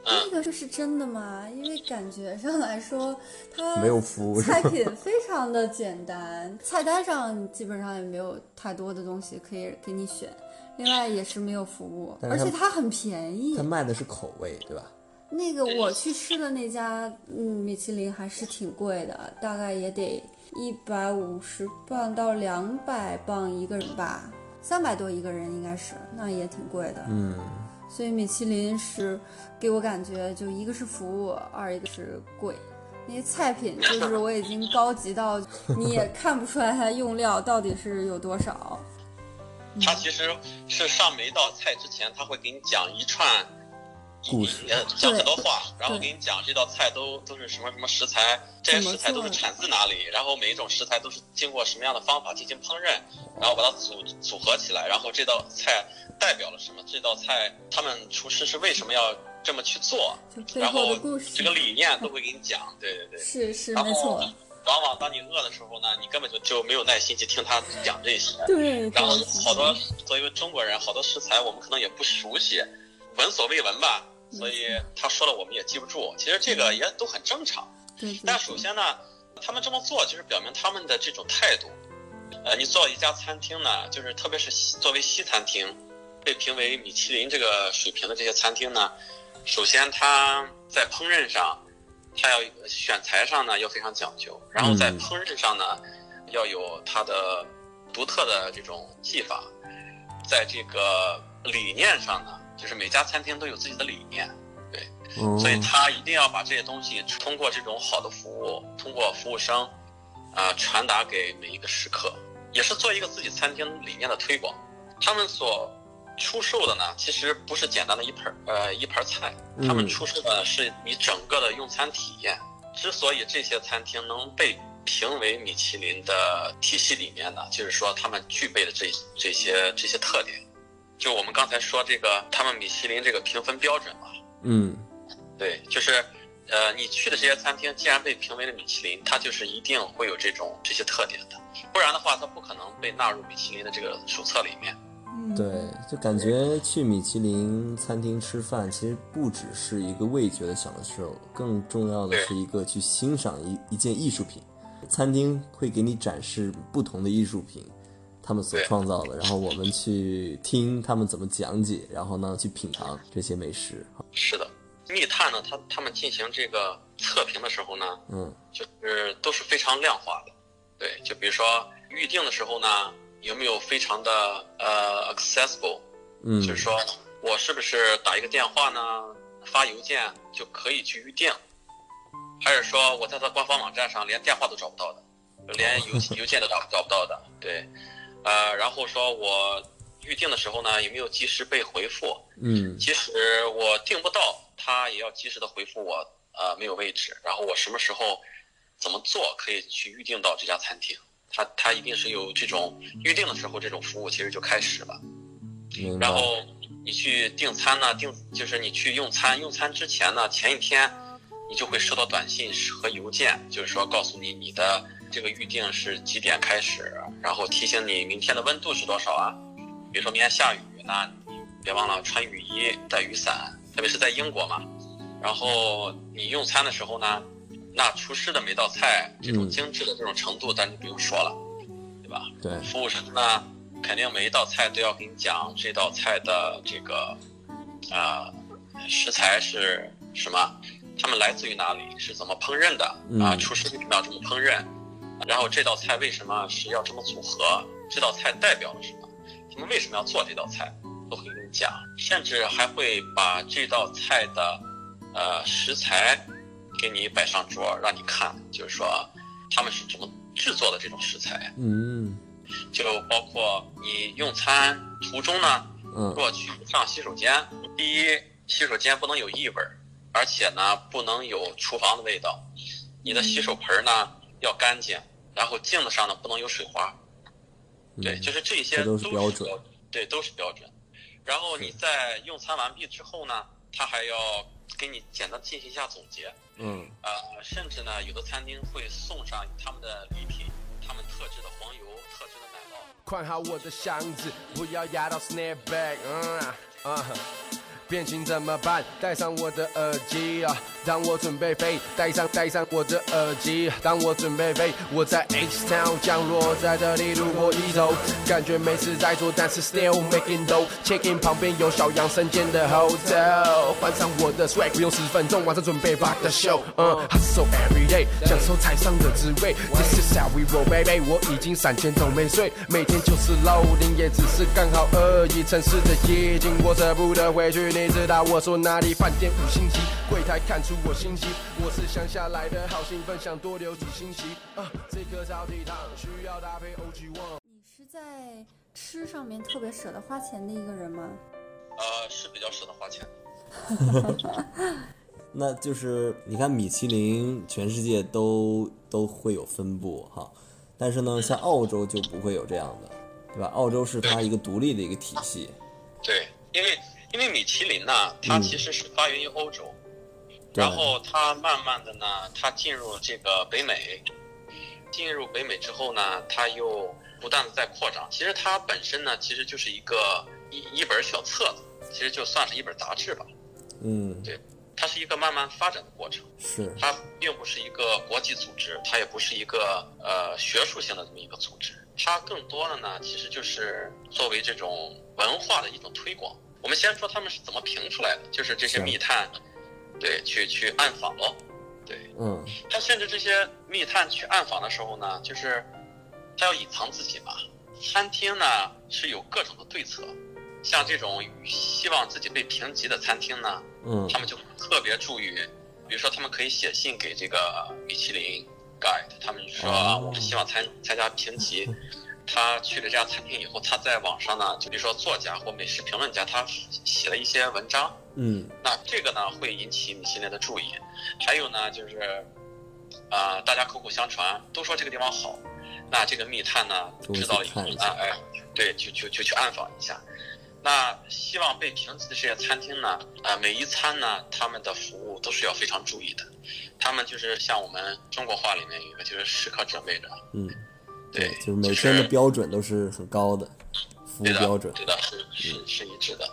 那个这是真的吗？因为感觉上来说，它没有服务菜品非常的简单，菜单上基本上也没有太多的东西可以给你选。另外也是没有服务，而且它很便宜它。卖的是口味，对吧？那个我去吃的那家，嗯，米其林还是挺贵的，大概也得一百五十磅到两百磅一个人吧，三百多一个人应该是，那也挺贵的。嗯，所以米其林是给我感觉，就一个是服务，二一个是贵。那些菜品就是我已经高级到 你也看不出来它用料到底是有多少。它其实是上每一道菜之前，他会给你讲一串故事也讲很多话，然后对给你讲这道菜都都是什么什么食材，这些食材都是产自哪里，然后每一种食材都是经过什么样的方法进行烹饪，然后把它组组合起来，然后这道菜代表了什么？这道菜他们厨师是为什么要这么去做？然后这个理念都会给你讲，对对对。是是然后没错，往往当你饿的时候呢，你根本就就没有耐心去听他讲这些。对，然后好多作为中国人，好多食材我们可能也不熟悉，闻所未闻吧，所以他说了我们也记不住。其实这个也都很正常。但首先呢，他们这么做就是表明他们的这种态度。呃，你做一家餐厅呢，就是特别是西作为西餐厅，被评为米其林这个水平的这些餐厅呢，首先它在烹饪上，它要选材上呢要非常讲究，然后在嗯烹饪上呢，要有它的独特的这种技法，在这个理念上呢，就是每家餐厅都有自己的理念，对所以他一定要把这些东西通过这种好的服务，通过服务生，啊、传达给每一个食客，也是做一个自己餐厅理念的推广。他们所出售的呢，其实不是简单的一盘儿呃一盘儿菜，他们嗯出售的是你整个的用餐体验。之所以这些餐厅能被评为米其林的体系里面呢，就是说他们具备的这这些这些特点。就我们刚才说这个，他们米其林这个评分标准嘛，嗯对，就是，呃，你去的这些餐厅，既然被评为了米其林，它就是一定会有这种这些特点的，不然的话，它不可能被纳入米其林的这个手册里面。嗯对，就感觉去米其林餐厅吃饭，其实不只是一个味觉的享受，更重要的是一个去欣赏一一件艺术品。餐厅会给你展示不同的艺术品，他们所创造的，然后我们去听他们怎么讲解，然后呢去品尝这些美食。是的，密探呢，他他们进行这个测评的时候呢，嗯。就是都是非常量化的。对，就比如说预定的时候呢，有没有非常的呃 accessible，嗯。就是说我是不是打一个电话呢，发邮件就可以去预定，还是说我在他官方网站上连电话都找不到的，连邮 邮件都找找不到的？对，呃，然后说我预定的时候呢，有没有及时被回复？嗯即使我订不到，他也要及时的回复我，呃，没有位置，然后我什么时候怎么做可以去预定到这家餐厅。他他一定是有这种预定的时候，这种服务其实就开始了。然。后你去订餐呢，订就是你去用餐，用餐之前呢，前一天你就会收到短信和邮件，就是说告诉你你的这个预定是几点开始，然后提醒你明天的温度是多少啊。比如说明天下雨，那你别忘了穿雨衣、带雨伞，特别是在英国嘛。然后你用餐的时候呢，那厨师的每道菜这种嗯精致的这种程度，咱就不用说了，对吧？对，服务生呢，肯定每一道菜都要给你讲这道菜的这个，啊、食材是什么，他们来自于哪里，是怎么烹饪的啊、嗯厨师为什么要这么烹饪？然后这道菜为什么是要这么组合？这道菜代表了什么？他们为什么要做这道菜？都会给你讲，甚至还会把这道菜的呃食材给你摆上桌，让你看，就是说他们是怎么制作的这种食材。嗯就包括你用餐途中呢，如嗯果去上洗手间，第一，洗手间不能有异味儿，而且呢不能有厨房的味道，你的洗手盆呢要干净，然后镜子上呢不能有水花，对，嗯就是这些这都是是标准对，都是标准。然后你在用餐完毕之后呢，他还要给你简单进行一下总结，嗯呃，甚至呢有的餐厅会送上他们的礼品，他们特制的黄油、特制的奶酪。宽好我的箱子，不要压到 snapback。嗯啊，啊变形怎么办？戴上我的耳机啊，当我准备飞，戴上戴上我的耳机，当我准备飞，我在 H Town 降落在这里，路过一周，感觉没事在做，但是 still making dough。check in 旁边有小杨生煎的 hotel，换上我的 swag，不用十分钟，晚上准备 rock the show。嗯，hustle every day，享受台上的滋味。This is how we roll baby，我已经三天都没睡，每天就是老零，也只是刚好而已。城市的夜景，我舍不得回去，你知道我说哪里？饭店五星级，柜台看出我心急，我是乡下来的，好兴奋，想多留几星期。啊，这颗烧鸡汤需要搭配 OG One。你是在吃上面特别舍得花钱的一个人吗？呃，是比较舍得花钱。那就是你看米其林全世界都都会有分布哈，但是呢，像澳洲就不会有这样的，对吧？澳洲是它一个独立的一个体系，对，因为因为米其林呢，它嗯其实是发源于欧洲，对。然后它慢慢的呢，它进入这个北美，进入北美之后呢，它又不断的在扩张。其实它本身呢，其实就是一个一一本小册子，其实就算是一本杂志吧。嗯，对它是一个慢慢发展的过程，是，它并不是一个国际组织，它也不是一个呃学术性的这么一个组织，它更多的呢，其实就是作为这种文化的一种推广。我们先说他们是怎么评出来的，就是这些密探，对，去去暗访喽，对，嗯他甚至这些密探去暗访的时候呢，就是他要隐藏自己嘛。餐厅呢是有各种的对策，像这种希望自己被评级的餐厅呢，嗯他们就特别注意，比如说他们可以写信给这个米其林 guide，他们说、啊哦我们希望参参加评级。他去了这家餐厅以后，他在网上呢，就比如说作家或美食评论家，他写了一些文章，嗯那这个呢会引起米其林的注意。还有呢就是，呃，大家口口相传都说这个地方好，那这个密探呢知道了以后呢哎，对，就就就去暗访一下。那希望被评级的这些餐厅呢，呃，每一餐呢，他们的服务都是要非常注意的。他们就是像我们中国话里面有一个，就是时刻准备着，嗯，对，就是每天的标准都是很高的，服务标准，对的，是是是一致的，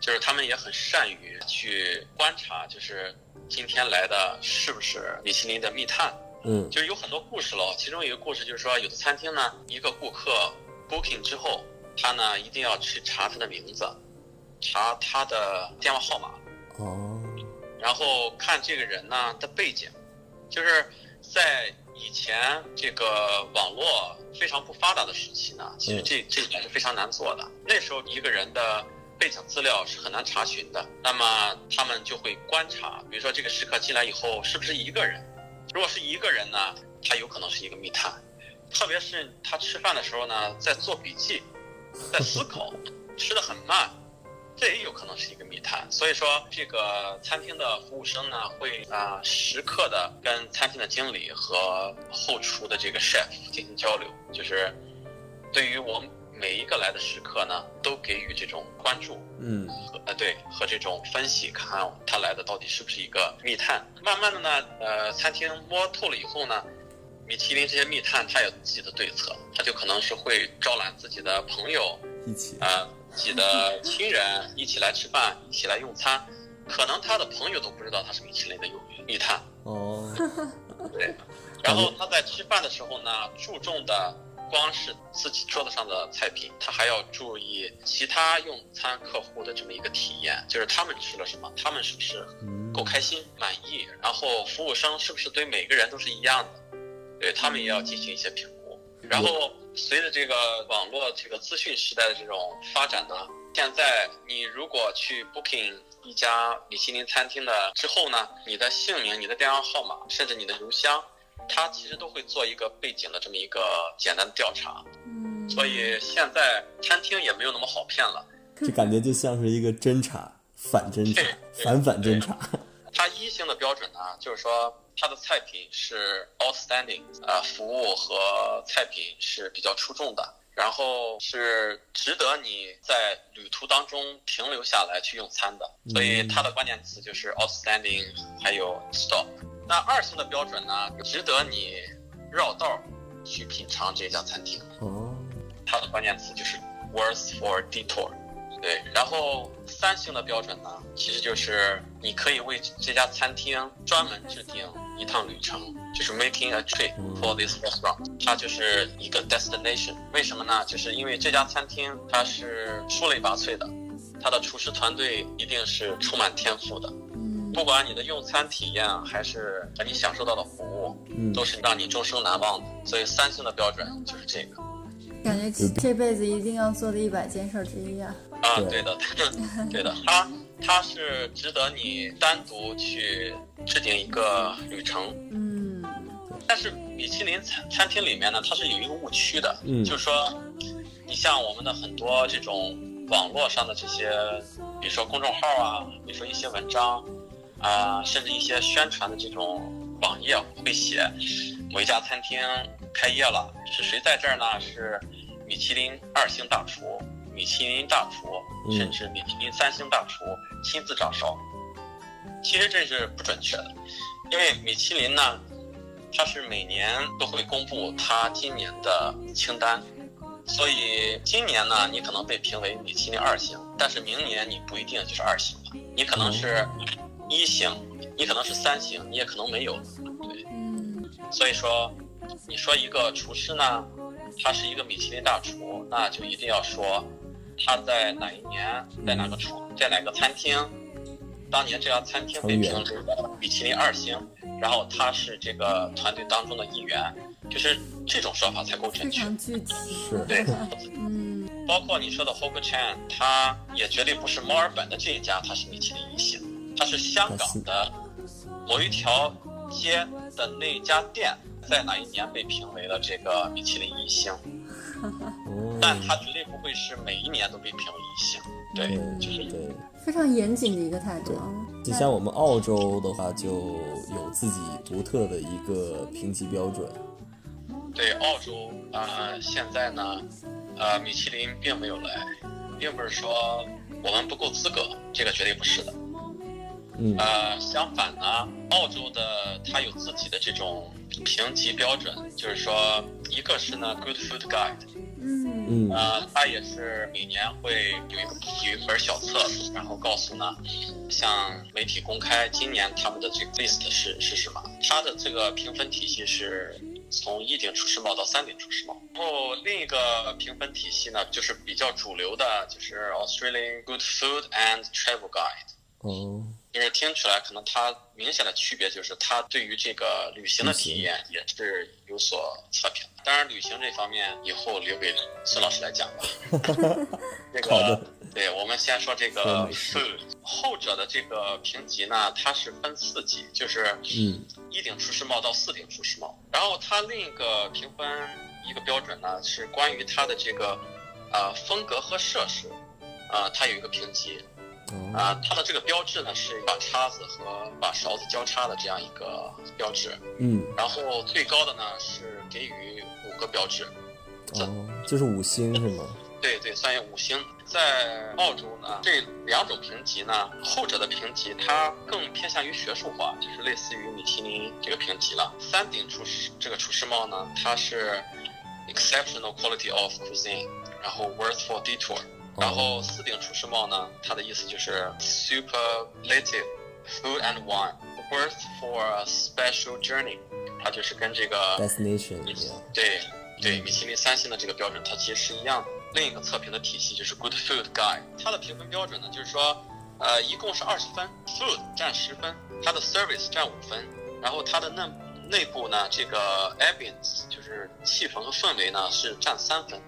就是他们也很善于去观察，就是今天来的是不是米其林的密探，嗯就是有很多故事喽。其中有一个故事就是说，有的餐厅呢，一个顾客 booking 之后，他呢一定要去查他的名字，查他的电话号码，哦，然后看这个人呢的背景，就是在以前这个网络非常不发达的时期呢，其实嗯这这一点是非常难做的。那时候一个人的背景资料是很难查询的，那么他们就会观察，比如说这个食客进来以后是不是一个人，如果是一个人呢，他有可能是一个密探，特别是他吃饭的时候呢，在做笔记，在思考，吃的很慢。这也有可能是一个密探。所以说，这个餐厅的服务生呢，会啊、时刻的跟餐厅的经理和后厨的这个 chef 进行交流，就是对于我们每一个来的食客呢，都给予这种关注。嗯和呃对和这种分析，看他来的到底是不是一个密探。慢慢的呢，呃，餐厅摸透了以后呢，米其林这些密探他有自己的对策，他就可能是会招揽自己的朋友，一起啊、自己的亲人一起来吃饭，一起来用餐。可能他的朋友都不知道他是米其林的有密探，哦，对。然后他在吃饭的时候呢，注重的光是自己桌子上的菜品，他还要注意其他用餐客户的这么一个体验，就是他们吃了什么，他们是不是嗯够开心、满意，然后服务生是不是对每个人都是一样的，对他们也要进行一些评估。然后随着这个网络这个资讯时代的这种发展呢，现在你如果去 booking 一家米其林餐厅的之后呢，你的姓名、你的电话号码，甚至你的邮箱，它其实都会做一个背景的这么一个简单的调查。嗯，所以现在餐厅也没有那么好骗了。这感觉就像是一个侦查、反侦查反反侦查。它一星的标准呢，就是说它的菜品是 outstanding，呃，服务和菜品是比较出众的，然后是值得你在旅途当中停留下来去用餐的。所以它的关键词就是 outstanding，还有 stop。那二星的标准呢，值得你绕道去品尝这家餐厅。哦，它的关键词就是 worth for detour。对，然后三星的标准呢，其实就是你可以为这家餐厅专门制定一趟旅程，就是 making a trip for this restaurant，它就是一个 destination。为什么呢？就是因为这家餐厅它是出类拔萃的，它的厨师团队一定是充满天赋的。嗯不管你的用餐体验还是和你享受到的服务，嗯都是让你终生难忘的。所以三星的标准就是这个。感觉这这辈子一定要做的一百件事儿之一啊。啊，对。对的，对的，它它是值得你单独去制定一个旅程。嗯。但是米其林餐餐厅里面呢，它是有一个误区的，嗯。就是说，你像我们的很多这种网络上的这些，比如说公众号啊，比如说一些文章啊、甚至一些宣传的这种网页会写某一家餐厅开业了，是谁在这儿呢？是米其林二星大厨、米其林大厨，嗯。甚至米其林三星大厨亲自掌勺。其实这是不准确的，因为米其林呢，它是每年都会公布它今年的清单，所以今年呢，你可能被评为米其林二星，但是明年你不一定就是二星了，你可能是一星，你可能是三星，你也可能没有。对，嗯。所以说，你说一个厨师呢，他是一个米其林大厨，那就一定要说他在哪一年，在哪个厨，在哪个餐厅，当年这家餐厅被评为米其林二星，然后他是这个团队当中的一员，就是这种说法才够非准确。常具体。是。对，嗯。包括你说的 Hogo Chan，他也绝对不是墨尔本的这一家，他是米其林一星，他是香港的某一条街的那家店，在哪一年被评为了这个米其林一星，哦，但它绝对不会是每一年都被评为一星。对，对就是对，非常严谨的一个态度啊。就像我们澳洲的话，就有自己独特的一个评级标准。对澳洲呃，现在呢，呃，米其林并没有来，并不是说我们不够资格，这个绝对不是的。嗯呃，相反呢，澳洲的它有自己的这种评级标准，就是说，一个是呢 Good Food Guide，嗯嗯呃，它也是每年会有一个有一本小册子，然后告诉呢，向媒体公开今年他们的这个 list 是是什么，它的这个评分体系是从一顶厨师帽到三顶厨师帽，然后另一个评分体系呢，就是比较主流的，就是 Australian Good Food and Travel Guide。哦，就是听起来可能它明显的区别就是它对于这个旅行的体验也是有所测评的。当然，旅行这方面以后留给孙老师来讲吧。这好的个，对，我们先说这个后者的这个评级呢，它是分四级，就是嗯一顶厨师帽到四顶厨师帽。然后它另一个评分一个标准呢，是关于它的这个呃风格和设施。呃，它有一个评级，哦，啊、它的这个标志呢是把叉子和把勺子交叉的这样一个标志，嗯，然后最高的呢是给予五个标志，哦，就是五星是吗？对对，算有五星。在澳洲呢，这两种评级呢，后者的评级它更偏向于学术化，就是类似于米其林这个评级了。三顶厨师这个厨师帽呢，它是 exceptional quality of cuisine，然后 worth for detour。然后四顶厨师帽呢，它的意思就是 superlative food and wine worth for a special journey，它就是跟这个 Destination 一样。对对，米其林三星的这个标准，它其实是一样。的。另一个测评的体系就是 Good Food Guide，它的评分标准呢，就是说，呃，一共是二十分，Food 占十分，它的 Service 占五分，然后它的内内部呢，这个 Ambience 就是气氛和氛围呢是占三分，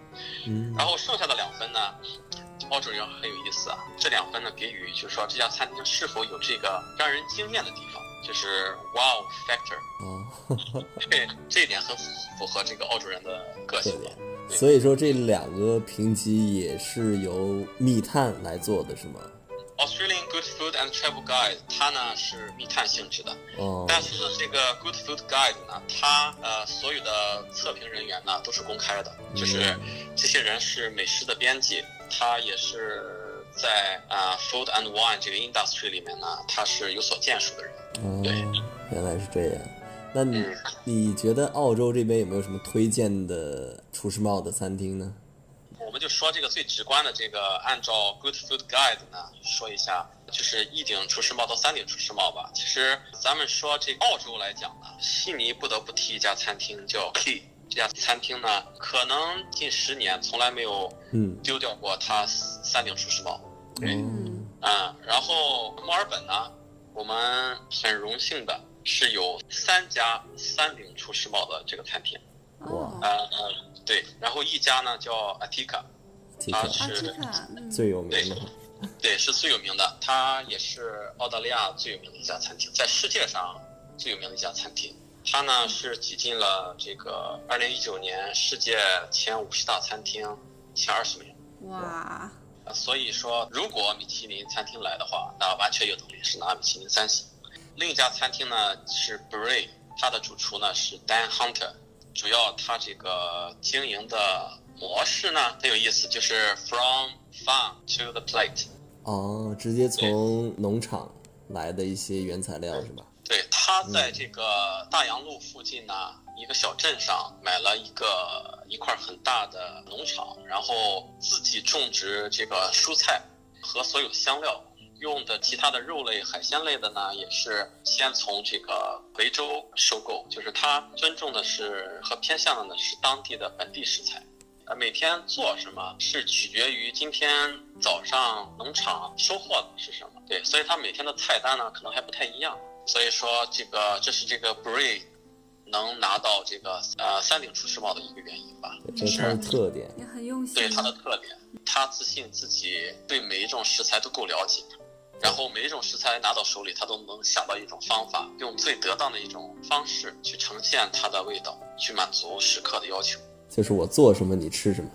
嗯，然后剩下的两分呢，澳洲人很有意思啊，这两分呢给予就是说这家餐厅是否有这个让人惊艳的地方，就是 Wow Factor。哦，对，这一点很符合这个澳洲人的个性的。所以说这两个评级也是由密探来做的是吗？Australian Good Food and Travel Guide，它呢是密探性质的，哦，但是呢，这个 Good Food Guide 呢，它呃所有的测评人员呢都是公开的，就是这些人是美食的编辑，他也是在啊、呃 Food and Wine 这个 industry 里面呢，他是有所建树的人。嗯对，原来是这样。那你嗯你觉得澳洲这边有没有什么推荐的厨师帽的餐厅呢？我们就说这个最直观的这个，按照 Good Food Guide 呢说一下，就是一顶厨师帽到三顶厨师帽吧。其实咱们说这个澳洲来讲呢，悉尼不得不提一家餐厅叫 Key。这家餐厅呢，可能近十年从来没有嗯，丢掉过它三顶厨师帽。对，哦，嗯，然后墨尔本呢，我们很荣幸的是有三家三顶厨师帽的这个餐厅。哇，呃呃，对，然后一家呢叫 Atika，它提卡阿是，嗯，最有名的，对，是最有名的，它也是澳大利亚最有名的一家餐厅，在世界上最有名的一家餐厅。它呢是挤进了这个二零一九年世界前五十大餐厅前二十名。哇，呃所以说，如果米其林餐厅来的话，那完全有能力是拿米其林三星。另一家餐厅呢是 Bray，它的主厨呢是 Dan Hunter，主要它这个经营的模式呢很有意思，就是 from farm to the plate。哦，直接从农场来的一些原材料是吧？对，他在这个大洋路附近呢，一个小镇上买了一个一块很大的农场，然后自己种植这个蔬菜和所有香料，用的其他的肉类、海鲜类的呢，也是先从这个维州收购，就是他尊重的是和偏向的呢是当地的本地食材。呃，每天做什么是取决于今天早上农场收获的是什么，对，所以他每天的菜单呢可能还不太一样。所以说，这个这是这个 Bray 能拿到这个呃三顶厨师帽的一个原因吧，这是它的特点。也很用心对，它的特点，他自信自己对每一种食材都够了解，然后每一种食材拿到手里，他都能想到一种方法，用最得当的一种方式去呈现它的味道，去满足食客的要求。就是我做什么你吃什么，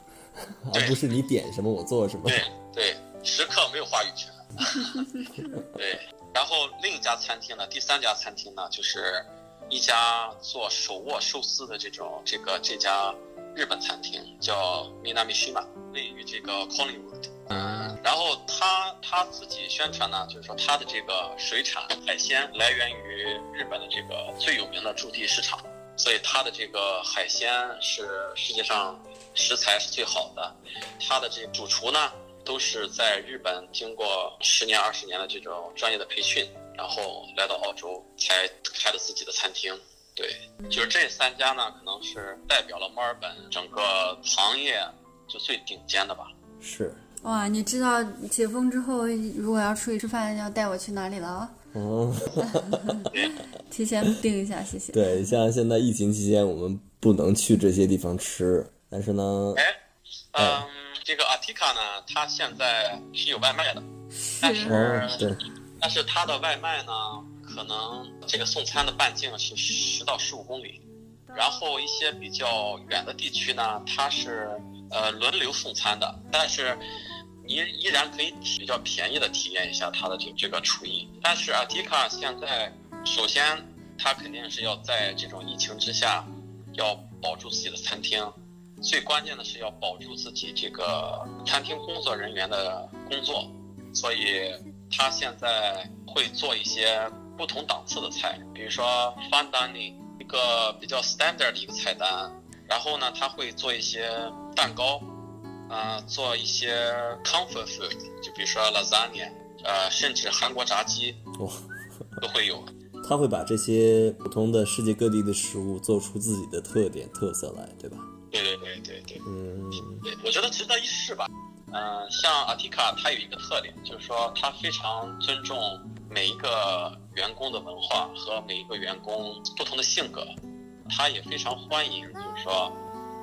对而不是你点什么我做什么。对对，食客没有话语权。对，然后另一家餐厅呢，第三家餐厅呢，就是一家做手握寿司的这种这个这家日本餐厅，叫 Minamishima，位于这个 Collingwood。嗯，然后他他自己宣传呢，就是说他的这个水产海鲜来源于日本的这个最有名的驻地市场，所以他的这个海鲜是世界上食材是最好的。他的这主厨呢，都是在日本经过十年、二十年的这种专业的培训，然后来到澳洲才开了自己的餐厅。对，就是这三家呢，可能是代表了墨尔本整个行业就最顶尖的吧。是，哇，你知道解封之后，如果要出去吃饭，要带我去哪里了啊？哦，提前定一下，谢谢。对，像现在疫情期间，我们不能去这些地方吃，但是呢，哎，嗯，这个 Atika 呢，它现在是有外卖的，但是哦，对，但是它的外卖呢，可能这个送餐的半径是十到十五公里，然后一些比较远的地区呢，它是呃轮流送餐的，但是你依然可以比较便宜的体验一下它的这这个厨艺。但是阿迪卡现在，首先它肯定是要在这种疫情之下，要保住自己的餐厅，最关键的是要保住自己这个餐厅工作人员的工作，所以他现在会做一些不同档次的菜，比如说 fine dining 一个比较 standard 的一个菜单，然后呢，他会做一些蛋糕。呃，做一些 comfort food，就比如说 lasagna，呃，甚至韩国炸鸡，哇，都会有。他会把这些普通的世界各地的食物做出自己的特点特色来，对吧？对对嗯，对，我觉得值得一试吧。嗯，像阿提卡，它有一个特点，就是说它非常尊重每一个员工的文化和每一个员工不同的性格，他也非常欢迎，就是说，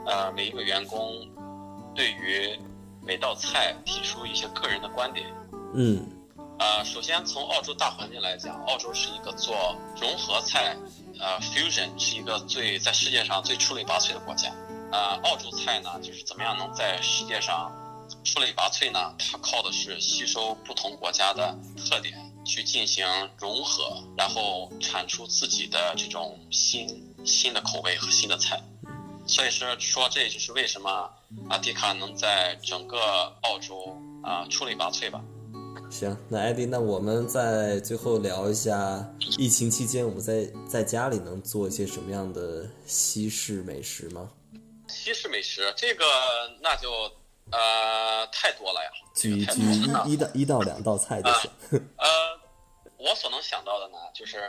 呃，每一个员工。对于每道菜提出一些个人的观点。嗯，呃，首先从澳洲大环境来讲，澳洲是一个做融合菜，呃，fusion 是一个最在世界上最出类拔萃的国家。呃，澳洲菜呢，就是怎么样能在世界上出类拔萃呢？它靠的是吸收不同国家的特点，去进行融合，然后产出自己的这种新新的口味和新的菜。所以说，说这也就是为什么阿迪卡能在整个澳洲啊出类拔萃吧。行，那艾迪，那我们在最后聊一下疫情期间我们在在家里能做一些什么样的西式美食吗？西式美食这个那就呃太多了呀，举举一一到一到两道菜就行。呃，我所能想到的呢，就是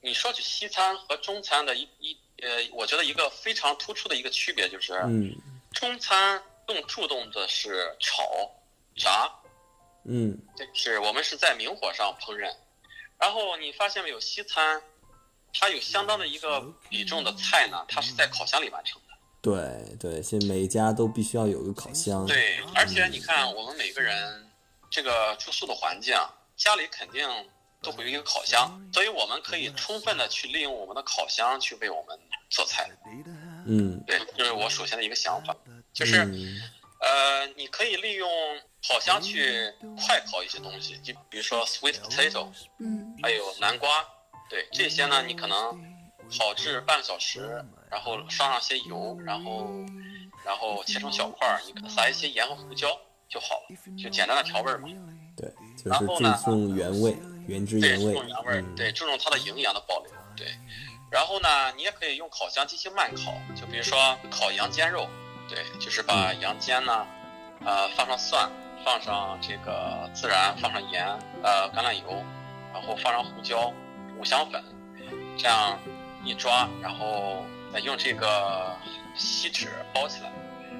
你说起西餐和中餐的一一。呃，我觉得一个非常突出的一个区别就是，嗯，中餐更注重的是炒、炸，嗯，就是我们是在明火上烹饪，然后你发现没有，西餐它有相当的一个比重的菜呢，它是在烤箱里完成的。对对，现在每一家都必须要有个烤箱。对，而且你看我们每个人这个住宿的环境，家里肯定。都会有一个烤箱，所以我们可以充分的去利用我们的烤箱去为我们做菜。嗯，对，这是我首先的一个想法，就是，呃，你可以利用烤箱去快烤一些东西，就比如说 sweet potato，嗯，还有南瓜，对这些呢，你可能烤制半个小时，然后刷上些油，然后，然后切成小块儿，你给它撒一些盐和胡椒就好了，就简单的调味嘛。对，就是注重原味。原汁原味，对注重原味儿，对，注重它的营养的保留，对。然后呢，你也可以用烤箱进行慢烤，就比如说烤羊肩肉，对，就是把羊肩呢，呃，放上蒜，放上这个孜然，放上盐，呃，橄榄油，然后放上胡椒、五香粉，这样一抓，然后再用这个锡纸包起来，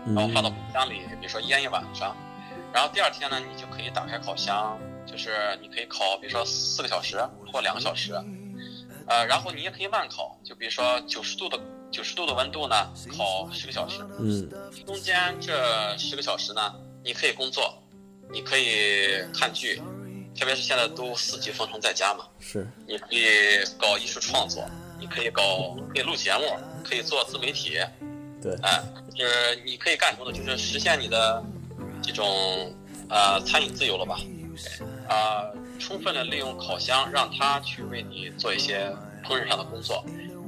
然后放到冰箱里，比如说腌一晚上，然后第二天呢，你就可以打开烤箱。就是你可以烤，比如说四个小时或两个小时，呃，然后你也可以慢烤，就比如说九十度的九十度的温度呢，烤十个小时。嗯，中间这十个小时呢，你可以工作，你可以看剧，特别是现在都四级封城在家嘛，是，你可以搞艺术创作，你可以搞可以录节目，可以做自媒体，对，哎，就是你可以干什么呢？就是实现你的这种呃餐饮自由了吧。啊，充分的利用烤箱，让它去为你做一些烹饪上的工作，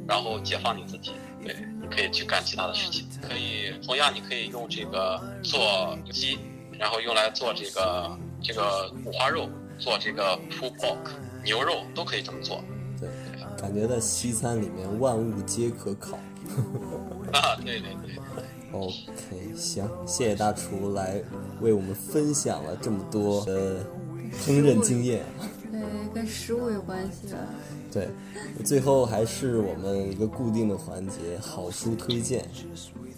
然后解放你自己。对，你可以去干其他的事情。可以，同样你可以用这个做鸡，然后用来做这个这个五花肉，做这个 pulled pork 牛肉都可以这么做。对，感觉在西餐里面万物皆可烤。啊，对对对。OK，行，谢谢大厨来为我们分享了这么多的。烹饪经验，对，跟食物有关系的。对，最后还是我们一个固定的环节，好书推荐。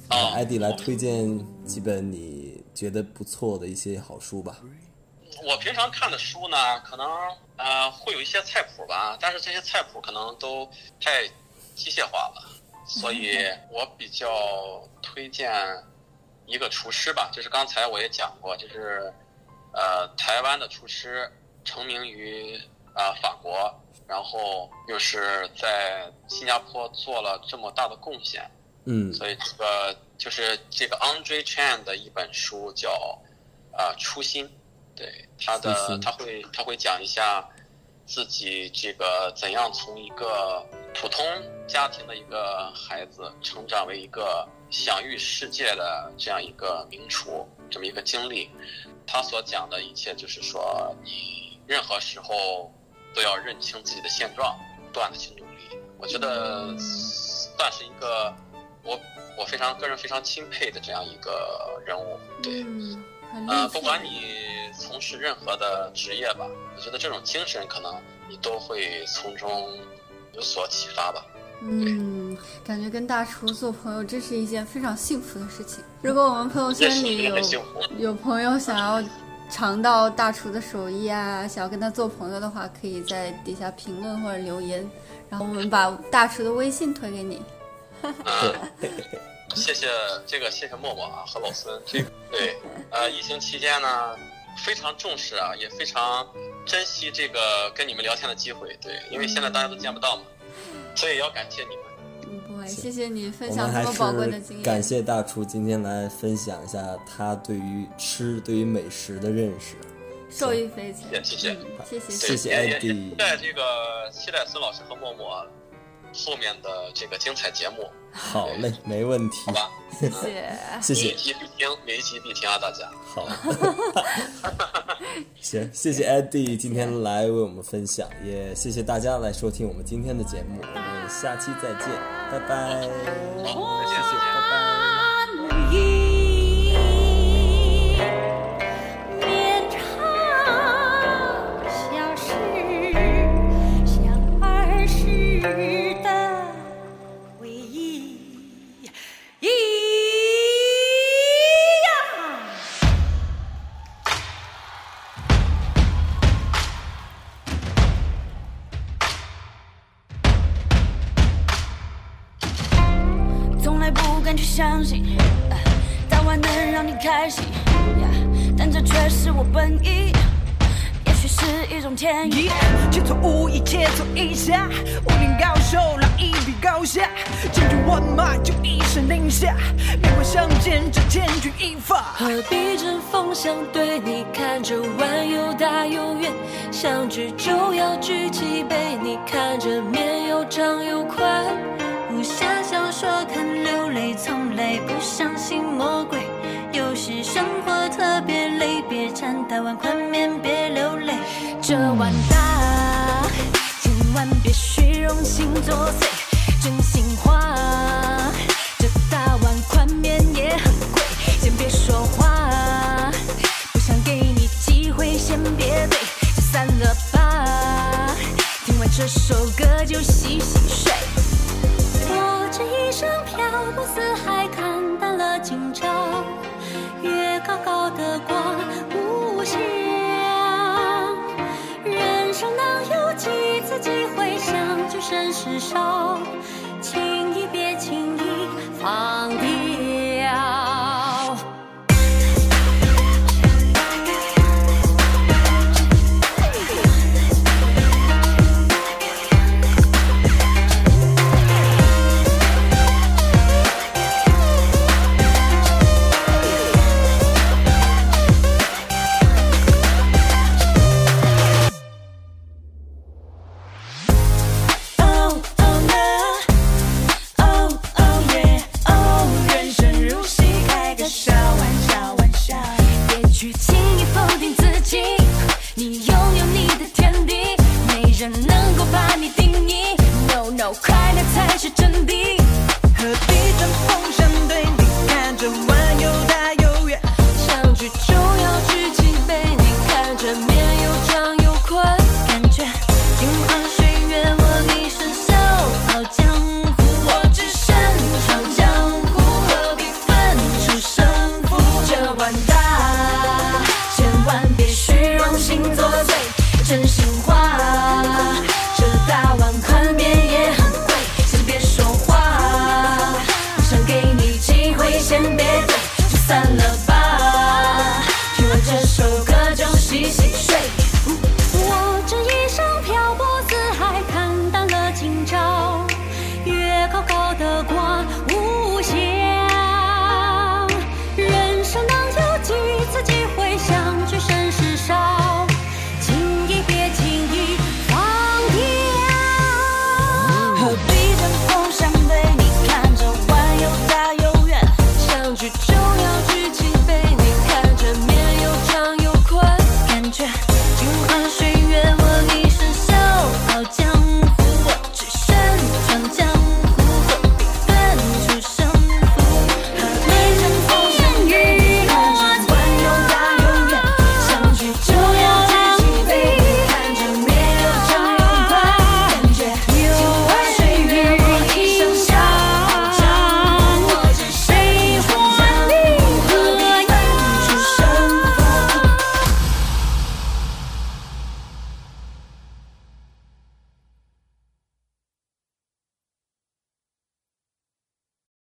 啊，艾迪来推荐几本你觉得不错的一些好书吧。我平常看的书呢，可能呃会有一些菜谱吧，但是这些菜谱可能都太机械化了，所以我比较推荐一个厨师吧，就是刚才我也讲过，就是。呃，台湾的厨师成名于啊法国，然后又是在新加坡做了这么大的贡献，嗯，所以这个就是这个 Andre Chan 的一本书叫啊初心，对他的他会他会讲一下自己这个怎样从一个普通家庭的一个孩子成长为一个享誉世界的这样一个名厨这么一个经历。他所讲的一切就是说，你任何时候都要认清自己的现状，不断的去努力。我觉得算是一个我我非常个人非常钦佩的这样一个人物。对，呃，励志。不管你从事任何的职业吧，我觉得这种精神可能你都会从中有所启发吧。嗯，感觉跟大厨做朋友真是一件非常幸福的事情。如果我们朋友圈里有。有朋友想要尝到大厨的手艺啊，想要跟他做朋友的话，可以在底下评论或者留言，然后我们把大厨的微信推给你。嗯，谢谢这个谢谢默默啊和老孙，这对，呃，疫情期间呢，非常重视啊，也非常珍惜这个跟你们聊天的机会，对，因为现在大家都见不到嘛，所以要感谢你们。嗯，不会，谢谢你分享这么宝贵的经验。感谢大厨今天来分享一下他对于吃、对于美食的认识。受益匪浅。谢谢嗯，谢谢，对，谢谢也也 Eddie 期待这个期待孙老师和默默后面的这个精彩节目，好嘞，没问题好，吧？谢谢。谢谢。每一集必听，每一集必听啊，大家。好，行，谢谢 Eddie 今天来为我们分享，也谢谢大家来收听我们今天的节目，我们下期再见，拜拜，好，再见，谢谢。拜拜。一发。何必针锋相对？你看这碗又大又圆，相聚就要举起杯。你看这面又长又宽，武侠小说看流泪，从来不相信魔鬼。有时生活特别累，别馋大碗宽面，别流泪。这碗大，千万别虚荣心作祟，真心话。说话，不想给你机会，先别对，就散了吧。听完这首歌就洗洗睡。我这一生漂泊四海，看淡了今朝，月高高的挂无暇。人生能有几次机会相聚甚是少，轻易别轻易放掉。